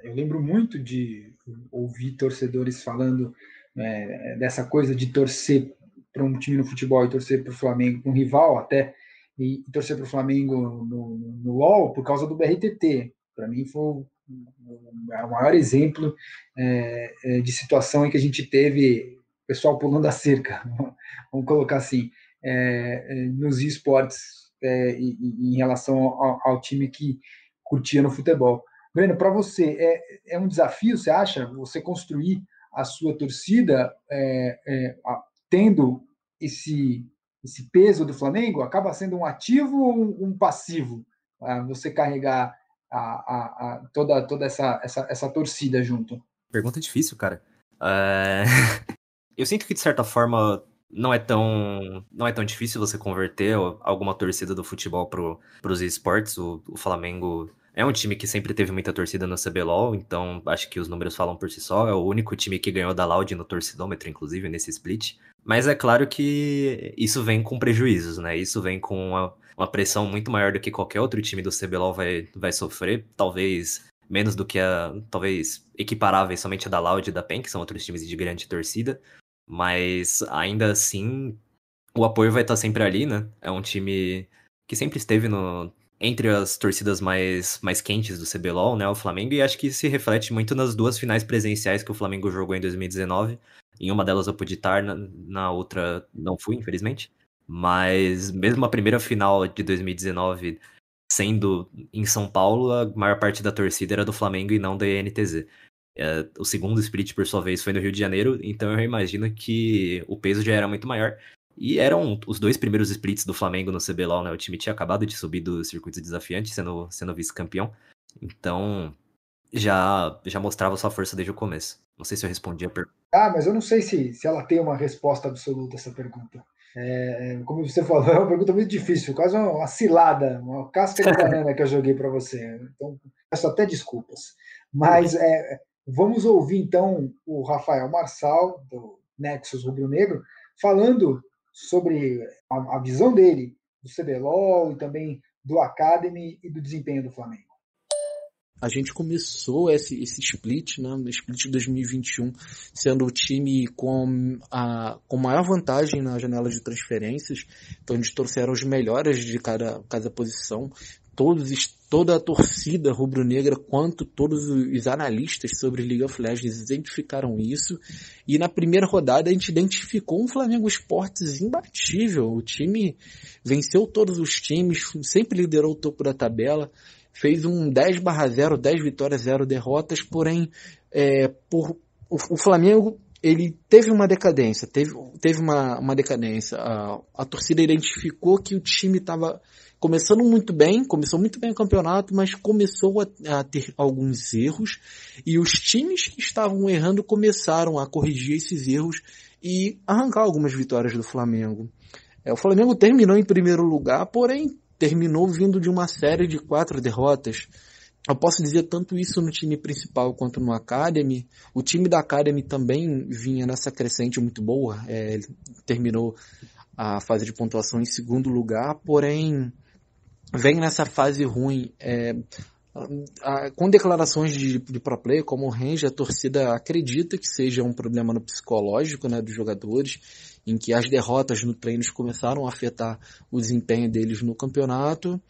Eu lembro muito de ouvir torcedores falando é, dessa coisa de torcer para um time no futebol e torcer para o Flamengo, um rival até, e, e torcer para o Flamengo no, no LOL por causa do BRTT. Para mim foi o, o maior exemplo é, é, de situação em que a gente teve pessoal pulando a cerca, vamos colocar assim, é, é, nos esportes é, em, relação ao, ao, time que curtia no futebol. Breno, para você, é, é um desafio, você acha, você construir a sua torcida é, é, a, tendo esse, esse peso do Flamengo? Acaba sendo um ativo ou um, um passivo? você carregar a, a, a, toda, toda essa, essa, essa torcida junto? Pergunta difícil, cara. É... Eu sinto que, de certa forma, não é tão não é tão difícil você converter alguma torcida do futebol para os esportes. O, o, Flamengo é um time que sempre teve muita torcida no CBLOL, então acho que os números falam por si só. É o único time que ganhou da Loud no torcidômetro, inclusive, nesse split. Mas é claro que isso vem com prejuízos, né? Isso vem com uma, uma pressão muito maior do que qualquer outro time do CBLOL vai, vai sofrer. Talvez menos do que a. Talvez equiparáveis somente a da Loud e da PEN, que são outros times de grande torcida. Mas ainda assim, o apoio vai estar sempre ali, né? É um time que sempre esteve no, entre as torcidas mais, mais quentes do CBLOL, né, o Flamengo, e acho que se reflete muito nas duas finais presenciais que o Flamengo jogou em 2019. Em uma delas eu pude estar, na, na outra não fui, infelizmente. Mas mesmo a primeira final de 2019 sendo em São Paulo, a maior parte da torcida era do Flamengo e não da INTZ. É, o segundo split, por sua vez, foi no Rio de Janeiro, então eu imagino que o peso já era muito maior. E eram os dois primeiros splits do Flamengo no CBLOL, né? O time tinha acabado de subir do circuito desafiante, sendo, sendo vice-campeão. Então, já, já mostrava sua força desde o começo. Não sei se eu respondi a pergunta. Ah, mas eu não sei se, se ela tem uma resposta absoluta essa pergunta. É, como você falou, é uma pergunta muito difícil, quase uma, uma cilada, uma casca de banana que eu joguei para você. Então, peço até desculpas. Mas é, vamos ouvir então o Rafael Marçal, do Nexus Rubro Negro, falando sobre a, a visão dele do CBLOL e também do Academy e do desempenho do Flamengo. A gente começou esse, esse split, né, no split de 2021, sendo o time com a com maior vantagem na janela de transferências. Então eles trouxeram os melhores de cada, cada posição todos, toda a torcida rubro-negra, quanto todos os analistas sobre League of Legends identificaram isso. E na primeira rodada a gente identificou um Flamengo Esportes imbatível. O time venceu todos os times, sempre liderou o topo da tabela, fez um 10 barra 0, 10 vitórias, 0 derrotas, porém, é, por, o, o Flamengo ele teve uma decadência, teve, teve uma, uma decadência. A, a torcida identificou que o time estava começando muito bem, começou muito bem o campeonato, mas começou a, a, ter alguns erros e os times que estavam errando começaram a corrigir esses erros e arrancar algumas vitórias do Flamengo. É, o Flamengo terminou em primeiro lugar, porém terminou vindo de uma série de quatro derrotas. Eu posso dizer tanto isso no time principal quanto no Academy. O time da Academy também vinha nessa crescente muito boa. É, terminou a fase de pontuação em segundo lugar, porém vem nessa fase ruim. É, com declarações de, de pro play, como o Range, a torcida acredita que seja um problema no psicológico né, dos jogadores, em que as derrotas no treinos começaram a afetar o desempenho deles no campeonato.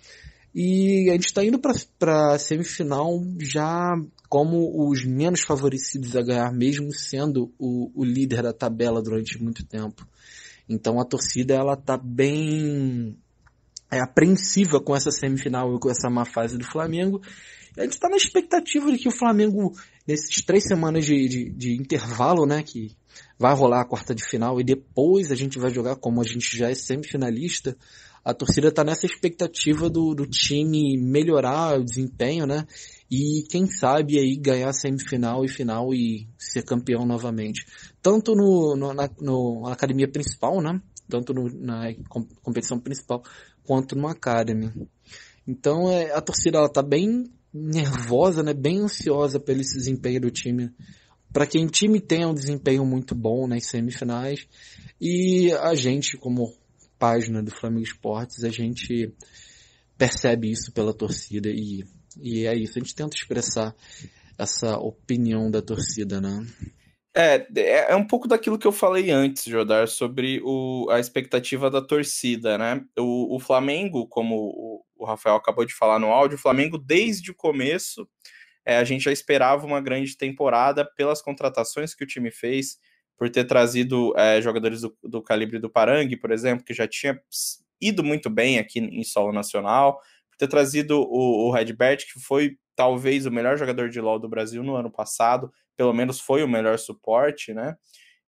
E a gente está indo para a semifinal já como os menos favorecidos a ganhar, mesmo sendo o, o líder da tabela durante muito tempo. Então a torcida ela tá bem é, apreensiva com essa semifinal e com essa má fase do Flamengo. E a gente está na expectativa de que o Flamengo, nesses três semanas de, de, de, intervalo, né, que vai rolar a quarta de final e depois a gente vai jogar como a gente já é semifinalista, a torcida está nessa expectativa do, do time melhorar o desempenho, né? E quem sabe aí ganhar semifinal e final e ser campeão novamente. Tanto no, no na, no, na academia principal, né? Tanto no, na competição principal quanto no Academy. Então é, a torcida ela tá bem nervosa, né? Bem ansiosa pelo desempenho do time. Para quem time tenha um desempenho muito bom nas semifinais e a gente como página do Flamengo Esportes, a gente percebe isso pela torcida e, e é isso. A gente tenta expressar essa opinião da torcida, né? É, é, é um pouco daquilo que eu falei antes, Jodar, sobre o, a expectativa da torcida, né? O, o Flamengo, como o, Rafael acabou de falar no áudio, o Flamengo, desde o começo, é, a gente já esperava uma grande temporada pelas contratações que o time fez, por ter trazido é, jogadores do, do, calibre do Parangue, por exemplo, que já tinha ido muito bem aqui em solo nacional, por ter trazido o, o Redbert, que foi talvez o melhor jogador de LoL do Brasil no ano passado, pelo menos foi o melhor suporte, né?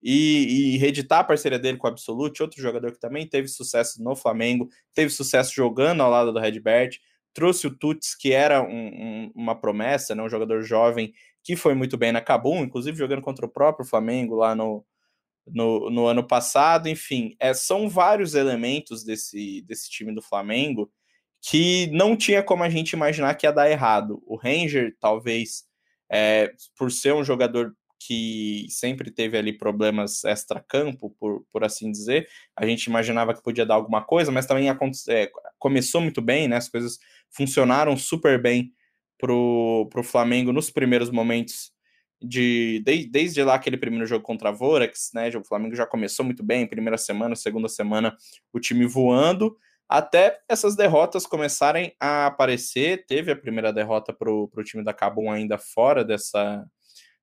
E, e reeditar a parceria dele com o Absolute, outro jogador que também teve sucesso no Flamengo, teve sucesso jogando ao lado do Redbert, trouxe o Tuts, que era um, um, uma promessa, né? um jogador jovem que foi muito bem na Cabum, inclusive jogando contra o próprio Flamengo lá no, no, no ano passado. Enfim, é, são vários elementos desse, desse time do Flamengo que não tinha como a gente imaginar que ia dar errado. O Ranger, talvez, é, por ser um jogador que sempre teve ali problemas extra-campo, por, por assim dizer, a gente imaginava que podia dar alguma coisa, mas também é, começou muito bem, né? As coisas funcionaram super bem pro, pro Flamengo nos primeiros momentos de, de, desde lá aquele primeiro jogo contra a Vorax, né? O Flamengo já começou muito bem, primeira semana, segunda semana, o time voando, até essas derrotas começarem a aparecer. Teve a primeira derrota para o time da Cabum ainda fora dessa,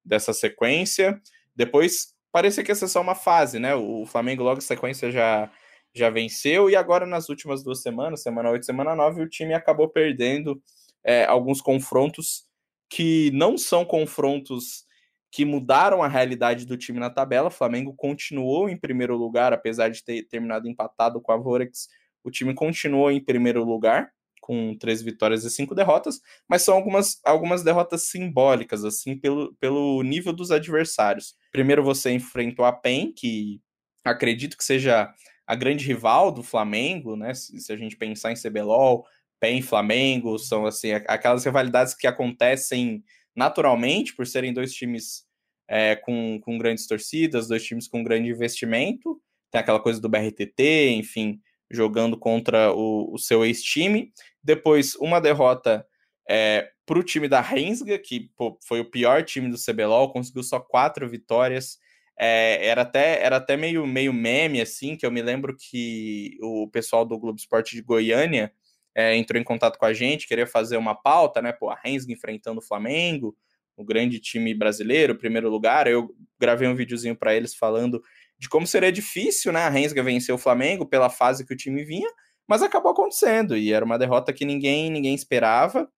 dessa sequência. Depois parecia que essa é só uma fase, né? O Flamengo logo em sequência já, já venceu, e agora nas últimas duas semanas, semana 8 semana 9, o time acabou perdendo é, alguns confrontos que não são confrontos que mudaram a realidade do time na tabela. O Flamengo continuou em primeiro lugar, apesar de ter terminado empatado com a Vorex. O time continuou em primeiro lugar, com três vitórias e cinco derrotas, mas são algumas, algumas derrotas simbólicas, assim, pelo, pelo nível dos adversários. Primeiro você enfrentou a PEN, que acredito que seja a grande rival do Flamengo, né? Se, se a gente pensar em CBLOL, PEN Flamengo, são assim, aquelas rivalidades que acontecem naturalmente, por serem dois times é, com, com grandes torcidas, dois times com grande investimento, tem aquela coisa do BRTT, enfim, jogando contra o, o seu ex-time. Depois, uma derrota é, para o time da Rensga, que pô, foi o pior time do CBLOL, conseguiu só quatro vitórias. É, era, até, era até meio, meio meme, assim, que eu me lembro que o pessoal do Globo Esporte de Goiânia é, entrou em contato com a gente, queria fazer uma pauta, né? Pô, a Rensga enfrentando o Flamengo, o grande time brasileiro, primeiro lugar. Eu gravei um videozinho para eles falando de como seria difícil, né, a Rensga vencer o Flamengo pela fase que o time vinha, mas acabou acontecendo e era uma derrota que ninguém ninguém esperava.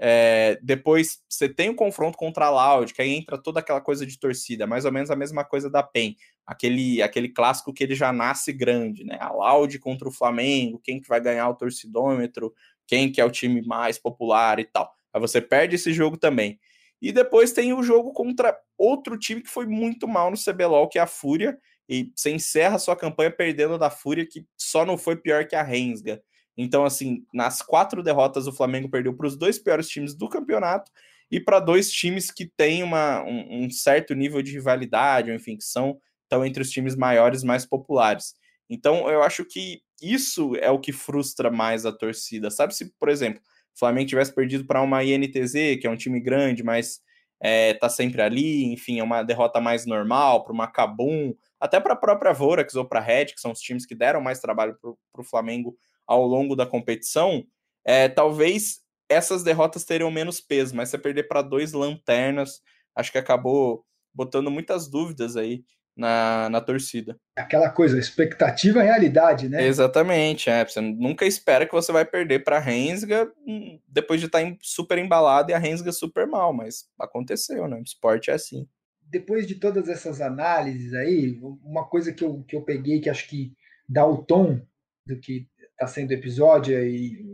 É, depois você tem o um confronto contra a Loud, que aí entra toda aquela coisa de torcida, mais ou menos a mesma coisa da PEN, aquele, aquele clássico que ele já nasce grande, né? A Loud contra o Flamengo, quem que vai ganhar o torcidômetro, quem que é o time mais popular e tal. Aí você perde esse jogo também. E depois tem o jogo contra outro time que foi muito mal no CBLOL, que é a Fúria, e você encerra sua campanha perdendo da Fúria, que só não foi pior que a Rensga. Então, assim, nas quatro derrotas, o Flamengo perdeu para os dois piores times do campeonato e para dois times que têm uma, um, um, certo nível de rivalidade, ou enfim, que são estão entre os times maiores, mais populares. Então, eu acho que isso é o que frustra mais a torcida. Sabe se, por exemplo, o Flamengo tivesse perdido para uma INTZ, que é um time grande, mas é, tá sempre ali, enfim, é uma derrota mais normal, para uma Cabum, até para a própria Vorax ou para a Red, que são os times que deram mais trabalho para o Flamengo ao longo da competição, é, talvez essas derrotas teriam menos peso, mas você perder para dois lanternas, acho que acabou botando muitas dúvidas aí na, na torcida. Aquela coisa, expectativa realidade, né? Exatamente, é. Você nunca espera que você vai perder para a Rensga hum, depois de estar tá super embalado e a Rensga super mal, mas aconteceu, né? O esporte é assim. Depois de todas essas análises aí, uma coisa que eu, que eu peguei que acho que dá o tom do que está sendo o episódio e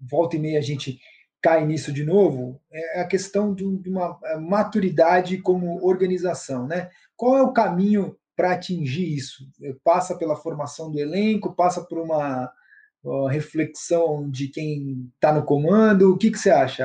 volta e meia a gente cai nisso de novo, é a questão de uma maturidade como organização, né? Qual é o caminho para atingir isso? Passa pela formação do elenco, passa por uma reflexão de quem está no comando? O que, que você acha,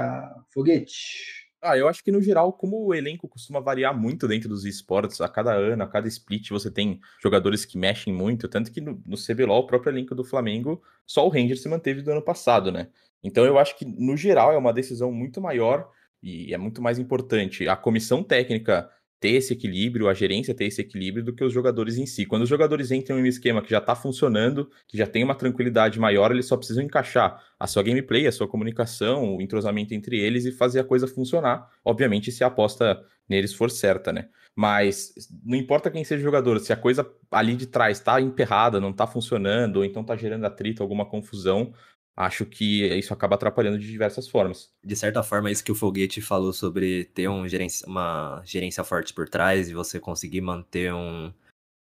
Foguete? Ah, eu acho que no geral, como o elenco costuma variar muito dentro dos esportes, a cada ano, a cada split, você tem jogadores que mexem muito, tanto que no, no CBLOL, o próprio elenco do Flamengo, só o Ranger se manteve do ano passado, né? Então eu acho que, no geral, é uma decisão muito maior e é muito mais importante a comissão técnica ter esse equilíbrio, a gerência ter esse equilíbrio do que os jogadores em si. Quando os jogadores entram em um esquema que já está funcionando, que já tem uma tranquilidade maior, eles só precisam encaixar a sua gameplay, a sua comunicação, o entrosamento entre eles e fazer a coisa funcionar. Obviamente, se a aposta neles for certa, né? Mas não importa quem seja o jogador, se a coisa ali de trás está emperrada, não está funcionando, ou então está gerando atrito, alguma confusão, acho que isso acaba atrapalhando de diversas formas. De certa forma, isso que o Foguete falou sobre ter um gerência, uma gerência forte por trás e você conseguir manter um,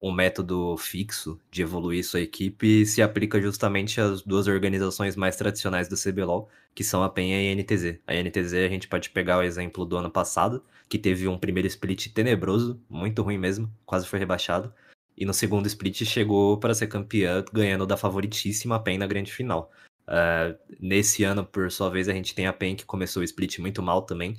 um método fixo de evoluir sua equipe se aplica justamente às duas organizações mais tradicionais do CBLOL, que são a PEN e a NTZ. A NTZ a gente pode pegar o exemplo do ano passado, que teve um primeiro split tenebroso, muito ruim mesmo, quase foi rebaixado. E no segundo split chegou para ser campeã, ganhando da favoritíssima PEN na grande final. Uh, nesse ano, por sua vez, a gente tem a PEN que começou o split muito mal também,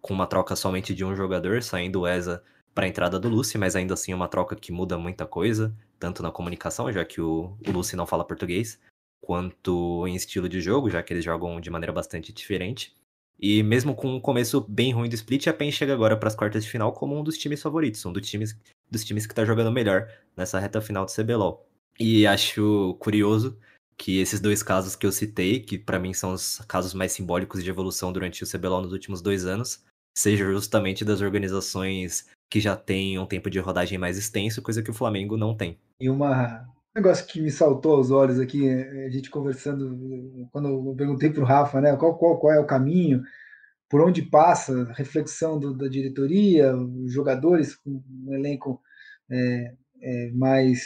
com uma troca somente de um jogador, saindo o ESA para a entrada do Lucy, mas ainda assim é uma troca que muda muita coisa, tanto na comunicação, já que o, o Lucy não fala português, quanto em estilo de jogo, já que eles jogam de maneira bastante diferente. E mesmo com um começo bem ruim do split, a PEN chega agora para as quartas de final como um dos times favoritos, um dos times, dos times que está jogando melhor nessa reta final do CBLOL. E acho curioso que esses dois casos que eu citei, que para mim são os casos mais simbólicos de evolução durante o CBLOL nos últimos dois anos, seja justamente das organizações que já têm um tempo de rodagem mais extenso, coisa que o Flamengo não tem. E uma um negócio que me saltou aos olhos aqui, a gente conversando, quando eu perguntei para o Rafa, né, qual, qual, qual é o caminho, por onde passa reflexão do, da diretoria, jogadores um elenco é, é, mais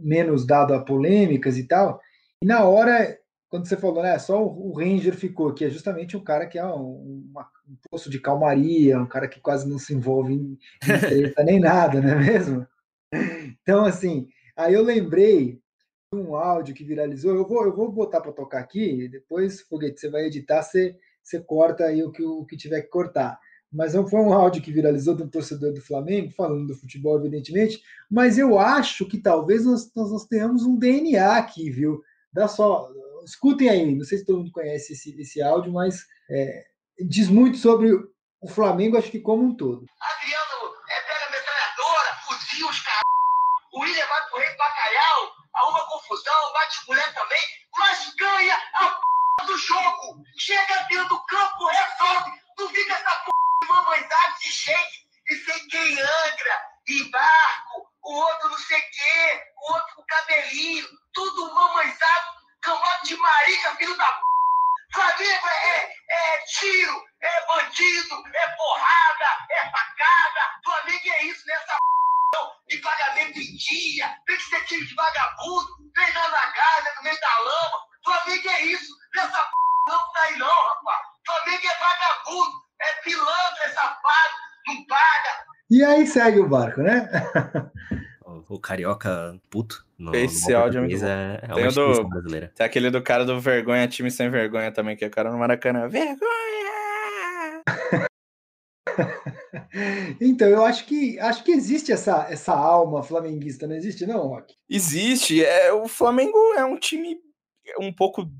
menos dado a polêmicas e tal. E na hora, quando você falou, né, só o, Ranger ficou, que é justamente um cara que é um, uma, um poço de calmaria, um cara que quase não se envolve em, em treta nem nada, não é mesmo? Então, assim, aí eu lembrei de um áudio que viralizou, eu vou, eu vou botar para tocar aqui, depois, Foguete, você vai editar, você, você corta aí o que, o que tiver que cortar mas não foi um áudio que viralizou de um torcedor do Flamengo, falando do futebol, evidentemente, mas eu acho que talvez nós, nós, nós tenhamos um DNA aqui, viu? Dá só, escutem aí, não sei se todo mundo conhece esse, esse áudio, mas é, diz muito sobre o Flamengo, acho que como um todo. Adriano é, pega metralhadora, fuzil os caras, o William vai pro rei bacalhau, arruma confusão, bate mulher também, mas ganha a p do jogo, chega dentro do campo, resolve, não fica essa p mamãezada de shake e sei quem Angra, e barco, o outro não sei quê, o outro com cabelinho, tudo mamãezado, camado de marica, filho da p. Flamengo é, é tiro, é bandido, é porrada, é facada. Flamengo é isso nessa p... de pagamento em dia, tem que ser time de vagabundo, treinando na casa, no meio da lama. Flamengo é isso, nessa p... não tá aí não, rapaz. Flamengo é vagabundo, é pilantra, é safado, não paga. E aí segue o barco, né? o carioca puto. No, Esse no áudio é muito é, é tem, do, brasileira. tem aquele do cara do vergonha, time sem vergonha também, que é o cara no Maracanã. Vergonha! então, eu acho que acho que existe essa, essa alma flamenguista, não existe, não, Rock? Existe. É, o Flamengo é um time um pouco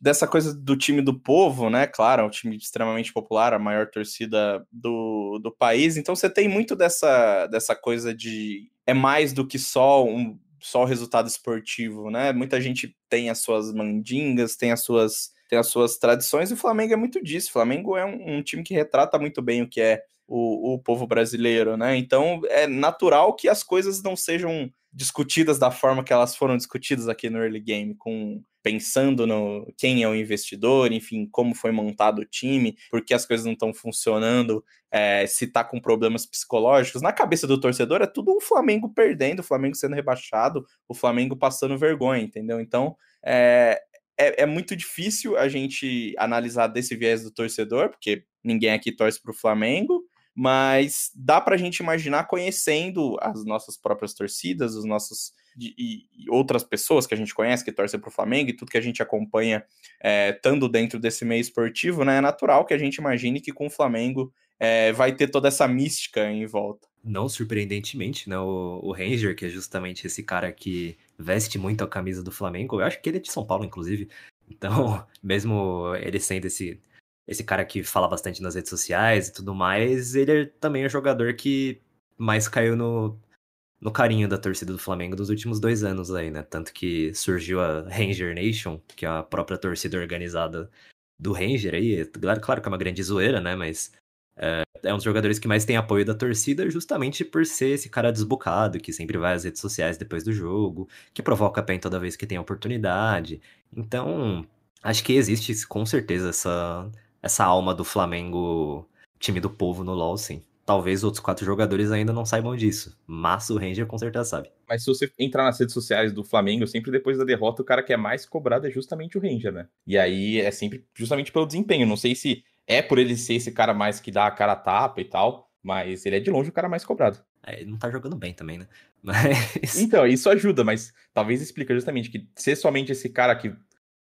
dessa coisa do time do povo, né? Claro, é um time extremamente popular, a maior torcida do, do país. Então você tem muito dessa, dessa coisa de. É mais do que só um só o resultado esportivo, né? Muita gente tem as suas mandingas, tem as suas, tem as suas tradições, e o Flamengo é muito disso. O Flamengo é um, um time que retrata muito bem o que é o, o povo brasileiro, né? Então é natural que as coisas não sejam discutidas da forma que elas foram discutidas aqui no early game, com pensando no quem é o investidor, enfim, como foi montado o time, por que as coisas não estão funcionando, é, se tá com problemas psicológicos. Na cabeça do torcedor é tudo o Flamengo perdendo, o Flamengo sendo rebaixado, o Flamengo passando vergonha, entendeu? Então é, é, é muito difícil a gente analisar desse viés do torcedor, porque ninguém aqui torce para o Flamengo mas dá para a gente imaginar conhecendo as nossas próprias torcidas, os nossos e, e outras pessoas que a gente conhece que torcem para o Flamengo e tudo que a gente acompanha é, estando dentro desse meio esportivo, né? É natural que a gente imagine que com o Flamengo é, vai ter toda essa mística em volta. Não surpreendentemente, né? O, o Ranger, que é justamente esse cara que veste muito a camisa do Flamengo, eu acho que ele é de São Paulo, inclusive. Então, mesmo ele sendo esse esse cara que fala bastante nas redes sociais e tudo mais, ele é também um jogador que mais caiu no, no carinho da torcida do Flamengo dos últimos dois anos aí, né? Tanto que surgiu a Ranger Nation, que é a própria torcida organizada do Ranger aí. Claro, claro que é uma grande zoeira, né? Mas é, é um dos jogadores que mais tem apoio da torcida justamente por ser esse cara desbocado, que sempre vai às redes sociais depois do jogo, que provoca PEN toda vez que tem oportunidade. Então, acho que existe com certeza essa essa alma do Flamengo, time do povo no LoL, sim. Talvez outros quatro jogadores ainda não saibam disso, mas o Ranger com certeza sabe. Mas se você entrar nas redes sociais do Flamengo, sempre depois da derrota, o cara que é mais cobrado é justamente o Ranger, né? E aí é sempre justamente pelo desempenho. Não sei se é por ele ser esse cara mais que dá a cara a tapa e tal, mas ele é de longe o cara mais cobrado. É, ele não tá jogando bem também, né? Mas... Então, isso ajuda, mas talvez explica justamente que ser somente esse cara que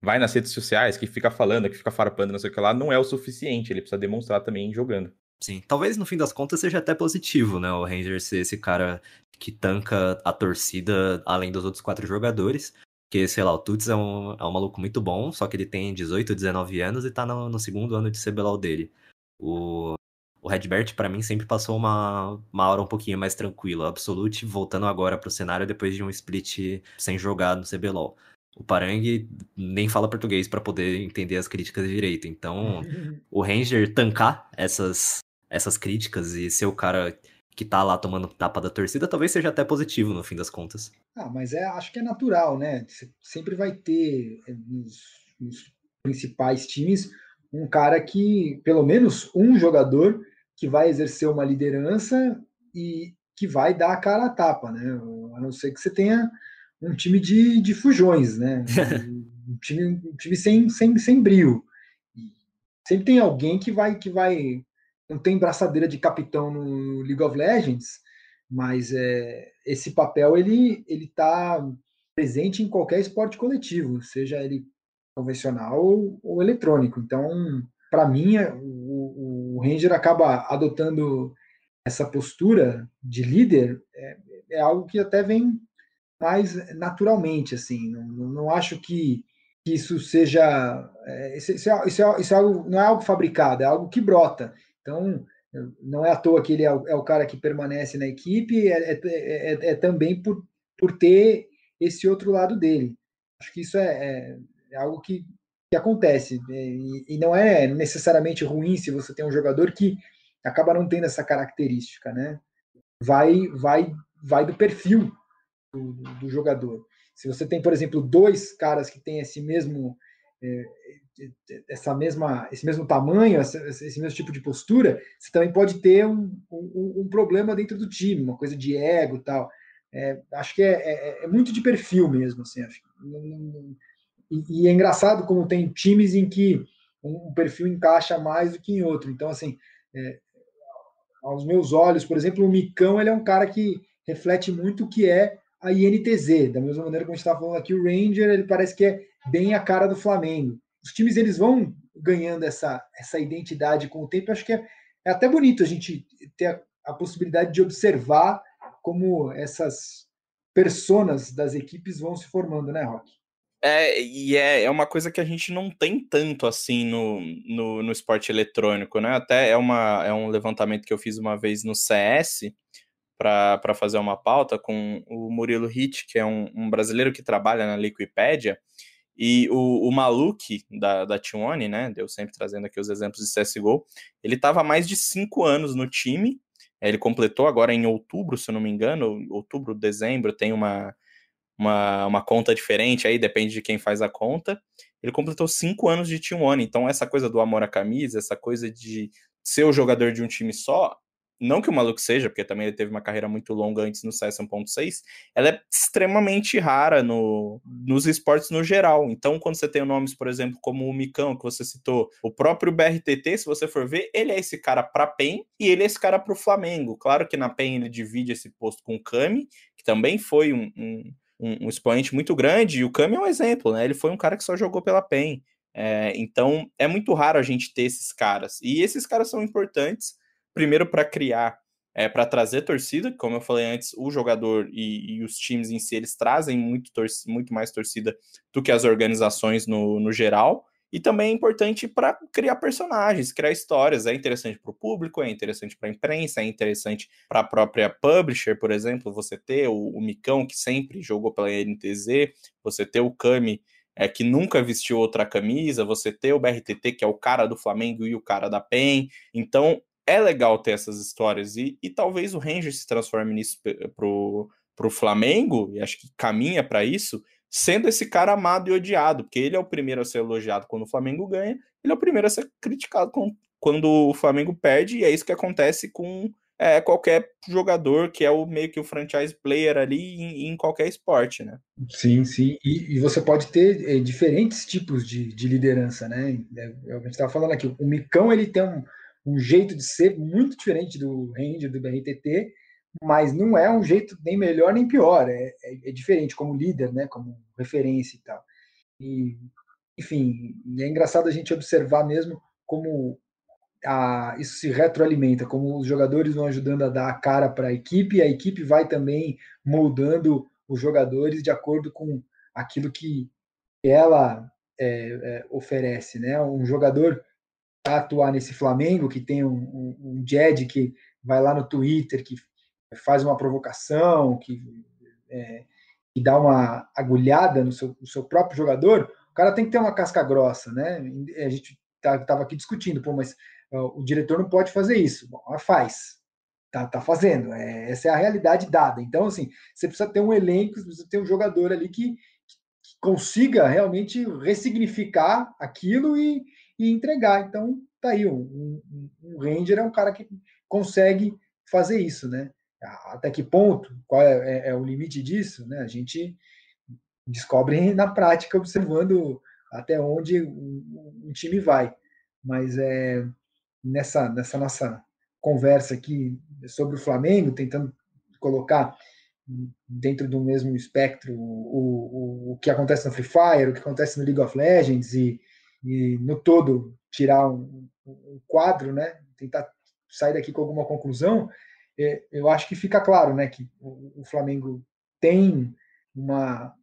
vai nas redes sociais, que fica falando, que fica farpando, não sei o que lá, não é o suficiente. Ele precisa demonstrar também jogando. Sim, talvez no fim das contas seja até positivo, né? O Ranger ser esse cara que tanca a torcida além dos outros quatro jogadores. Porque, sei lá, o Tuts é um, é um maluco muito bom, só que ele tem 18, 19 anos e tá no, no segundo ano de CBLOL dele. O, o Redbert, para mim, sempre passou uma, uma hora um pouquinho mais tranquila. Absolute voltando agora pro cenário depois de um split sem jogar no CBLOL. O Parang nem fala português para poder entender as críticas direito. Então, o Ranger tancar essas, essas críticas e ser o cara que tá lá tomando tapa da torcida, talvez seja até positivo no fim das contas. Ah, mas é, acho que é natural, né? Você sempre vai ter eh, nos, nos, principais times um cara que, pelo menos um jogador, que vai exercer uma liderança e que vai dar a cara a tapa, né? A não ser que você tenha um time de, de fujões, né? um time, um time sem, sem, sem brilho. sempre tem alguém que vai que vai não tem braçadeira de capitão no League of Legends, mas é, esse papel ele ele está presente em qualquer esporte coletivo, seja ele convencional ou, ou eletrônico. Então, para mim, é, o, o, Ranger acaba adotando essa postura de líder é, é, algo que até vem mais naturalmente, assim. Não, não acho que, que isso seja é, isso, isso, é, isso, é, isso é algo, não é algo fabricado, é algo que brota. Então, não é à toa que ele é o, é o cara que permanece na equipe, é, é, é, é, também por, por ter esse outro lado dele. Acho que isso é, é algo que, que acontece. E, e, não é necessariamente ruim se você tem um jogador que acaba não tendo essa característica, né? Vai, vai, vai do perfil do, do jogador. Se você tem, por exemplo, dois caras que têm esse mesmo é, essa mesma, esse mesmo tamanho, esse mesmo tipo de postura, você também pode ter um, um, um problema dentro do time, uma coisa de ego e tal. É, acho que é, é, é, muito de perfil mesmo, assim, e, e, é engraçado como tem times em que um, perfil encaixa mais do que em outro. Então, assim, é, aos meus olhos, por exemplo, o Micão ele é um cara que reflete muito o que é a INTZ, da mesma maneira como a gente estava falando aqui, o Ranger, ele parece que é bem a cara do Flamengo os times eles vão ganhando essa, essa identidade com o tempo. Eu acho que é, é até bonito a gente ter a, a possibilidade de observar como essas personas das equipes vão se formando, né, Rock? É, e é, é uma coisa que a gente não tem tanto assim no, no, no, esporte eletrônico, né? Até é, uma, é um levantamento que eu fiz uma vez no CS para fazer uma pauta com o Murilo Hit, que é um, um brasileiro que trabalha na Liquipédia, e o, o Maluk, da, da T1, né? Deu sempre trazendo aqui os exemplos de CSGO. Ele estava há mais de cinco anos no time. Ele completou agora em outubro, se eu não me engano, outubro, dezembro, tem uma, uma, uma conta diferente aí, depende de quem faz a conta. Ele completou cinco anos de T1, então essa coisa do amor à camisa, essa coisa de ser o jogador de um time só, não que o maluco seja, porque também ele teve uma carreira muito longa antes no CS 1.6, ela é extremamente rara no, nos esportes no geral. Então, quando você tem nomes, por exemplo, como o Micão, que você citou, o próprio BRTT, se você for ver, ele é esse cara para PEN e ele é esse cara para o Flamengo. Claro que na PEN ele divide esse posto com o Kami, que também foi um, um, um expoente muito grande, e o Kami é um exemplo, né? Ele foi um cara que só jogou pela PEN. É, então, é muito raro a gente ter esses caras. E esses caras são importantes primeiro para criar, é, para trazer torcida, como eu falei antes, o jogador e, e os times em si, eles trazem muito, muito mais torcida do que as organizações no, no geral, e também é importante para criar personagens, criar histórias. É interessante para o público, é interessante para a imprensa, é interessante para a própria publisher, por exemplo. Você ter o, o, Micão, que sempre jogou pela NTZ, você ter o Kami, é, que nunca vestiu outra camisa, você ter o BRTT, que é o cara do Flamengo e o cara da PEN. Então, é legal ter essas histórias e, e talvez o Ranger se transforme nisso pro, pro Flamengo, e acho que caminha para isso, sendo esse cara amado e odiado, porque ele é o primeiro a ser elogiado quando o Flamengo ganha, ele é o primeiro a ser criticado quando o Flamengo perde, e é isso que acontece com é, qualquer jogador que é o meio que o franchise player ali em, em qualquer esporte, né? Sim, sim. E, e você pode ter é, diferentes tipos de, de liderança, né? É, é a gente estava falando aqui, o Micão ele tem um, um jeito de ser muito diferente do Ranger, do BRTT, mas não é um jeito nem melhor nem pior, é, é, é diferente como líder, né, como referência e tal. E, enfim, é engraçado a gente observar mesmo como a, isso se retroalimenta, como os jogadores vão ajudando a dar a cara para a equipe, e a equipe vai também moldando os jogadores de acordo com aquilo que ela é, é, oferece, né? Um jogador atuar nesse Flamengo que tem um, um, um Jed que vai lá no Twitter, que faz uma provocação, que, é, que dá uma agulhada no seu, no seu, próprio jogador, o cara tem que ter uma casca grossa, né? A gente estava tá, aqui discutindo, pô, mas o diretor não pode fazer isso. Bom, ela faz, tá, tá fazendo. É, essa é a realidade dada. Então, assim, você precisa ter um elenco, você precisa ter um jogador ali que, que consiga realmente ressignificar aquilo e, e entregar. Então, tá aí, um, um, um Ranger é um cara que consegue fazer isso, né? Até que ponto, qual é, é, é, o limite disso, né? A gente descobre na prática, observando até onde um, um time vai. Mas é nessa, nessa nossa conversa aqui sobre o Flamengo, tentando colocar dentro do mesmo espectro o, o, o que acontece no Free Fire, o que acontece no League of Legends e, e no todo tirar um, um quadro, né? Tentar sair daqui com alguma conclusão, é, eu acho que fica claro, né, que o, o Flamengo tem uma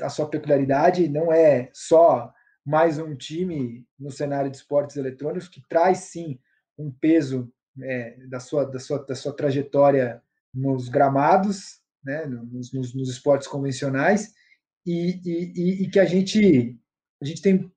a sua peculiaridade, não é só mais um time no cenário de esportes eletrônicos que traz sim um peso é, da, sua, da, sua, da sua trajetória nos gramados, né, nos, nos, nos esportes convencionais, e, e, e, que a gente, a gente tem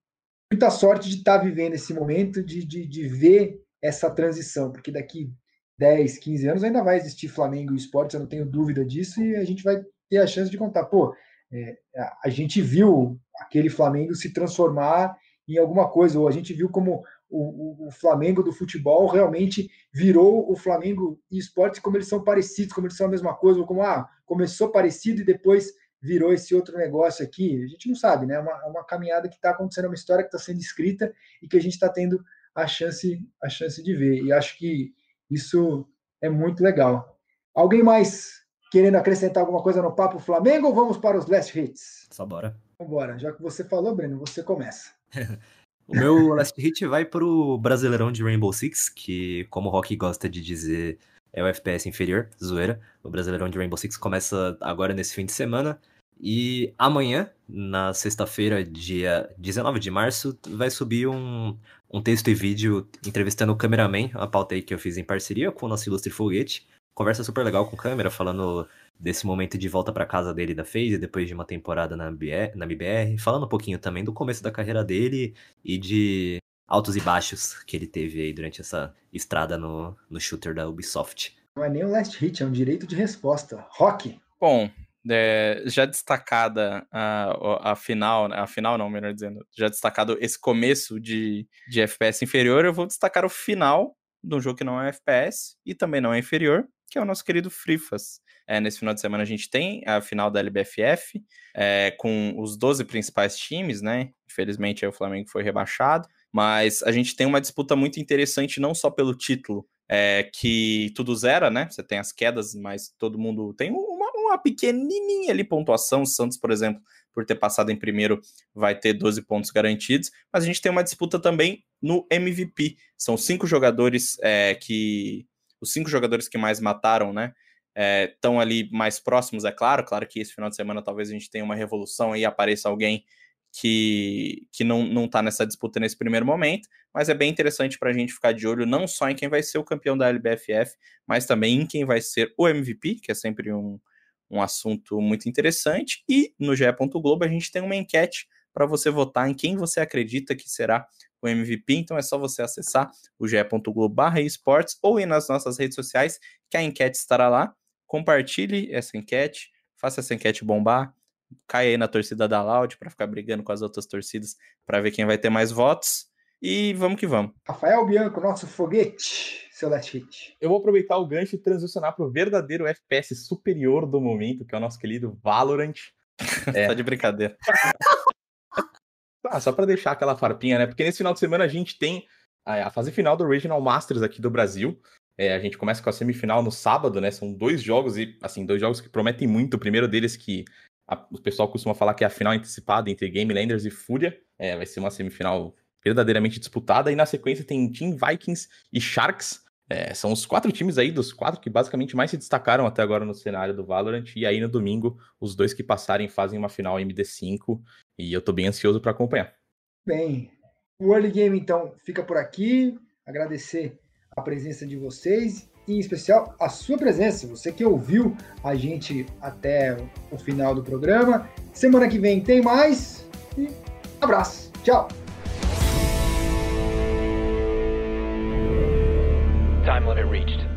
muita sorte de estar tá vivendo esse momento, de, de, de ver essa transição, porque daqui 10, 15 anos ainda vai existir Flamengo e esportes, eu não tenho dúvida disso, e a gente vai ter a chance de contar, pô, é, a gente viu aquele Flamengo se transformar em alguma coisa, ou a gente viu como o, o, o, Flamengo do futebol realmente virou o Flamengo e esportes como eles são parecidos, como eles são a mesma coisa, ou como ah, começou parecido e depois virou esse outro negócio aqui. A gente não sabe, né? É uma, é uma caminhada que está acontecendo, é uma história que está sendo escrita e que a gente está tendo a chance, a chance de ver. E acho que isso é muito legal. Alguém mais querendo acrescentar alguma coisa no papo Flamengo ou vamos para os last hits? Só bora. Embora. Já que você falou, Breno, você começa. o meu last hit vai para o Brasileirão de Rainbow Six, que, como o Rock gosta de dizer, é o FPS inferior, zoeira. O Brasileirão de Rainbow Six começa agora nesse fim de semana. E amanhã, na sexta-feira, dia 19 de março, vai subir um, um texto e vídeo entrevistando o cameraman, a pauta aí que eu fiz em parceria com o nosso ilustre foguete. Conversa super legal com o câmera, falando desse momento de volta para casa dele da FaZe, depois de uma temporada na, BR, na MBR, falando um pouquinho também do começo da carreira dele e de altos e baixos que ele teve aí durante essa estrada no, no shooter da Ubisoft. Não é nem um last hit, é um direito de resposta. Rock! Bom, é, já destacada a, a final, né, a final não, melhor dizendo, já destacado esse começo de, de FPS inferior, eu vou destacar o final de um jogo que não é FPS e também não é inferior, que é o nosso querido Frifas. É, nesse final de semana a gente tem a final da LBFF, é, com os 12 principais times, né? Infelizmente o Flamengo foi rebaixado, mas a gente tem uma disputa muito interessante, não só pelo título, é, que tudo zera, né? Você tem as quedas, mas todo mundo tem uma, uma pequenininha ali pontuação. O Santos, por exemplo, por ter passado em primeiro, vai ter 12 pontos garantidos. Mas a gente tem uma disputa também no MVP. São cinco jogadores é, que. Os cinco jogadores que mais mataram, né? Estão é, ali mais próximos, é claro. Claro que esse final de semana talvez a gente tenha uma revolução e apareça alguém que, que não, não tá nessa disputa nesse primeiro momento, mas é bem interessante para a gente ficar de olho não só em quem vai ser o campeão da LBFF, mas também em quem vai ser o MVP, que é sempre um, um assunto muito interessante. E no GE. Globo a gente tem uma enquete para você votar em quem você acredita que será o MVP. Então é só você acessar o ge.globo esportes ou ir nas nossas redes sociais, que a enquete estará lá. Compartilhe essa enquete, faça essa enquete bombar, caia aí na torcida da Loud para ficar brigando com as outras torcidas para ver quem vai ter mais votos. E vamos que vamos. Rafael Bianco, nosso foguete, seu last hit. Eu vou aproveitar o gancho e transicionar para o verdadeiro FPS superior do momento, que é o nosso querido Valorant. É. tá de brincadeira. ah, só para deixar aquela farpinha, né? Porque nesse final de semana a gente tem a fase final do Regional Masters aqui do Brasil. É, a gente começa com a semifinal no sábado, né? São dois jogos e, assim, dois jogos que prometem muito. O primeiro deles que a, o pessoal costuma falar que é a final antecipada entre Game Landers e Fúria. É, vai ser uma semifinal verdadeiramente disputada. E na sequência tem Team Vikings e Sharks. É, são os quatro times aí, dos quatro que basicamente mais se destacaram até agora no cenário do Valorant. E aí no domingo, os dois que passarem fazem uma final MD5. E eu tô bem ansioso para acompanhar. Bem, o Early Game então fica por aqui. Agradecer a presença de vocês em especial a sua presença, você que ouviu a gente até o final do programa. Semana que vem tem mais e abraço. Tchau. Time limit reached.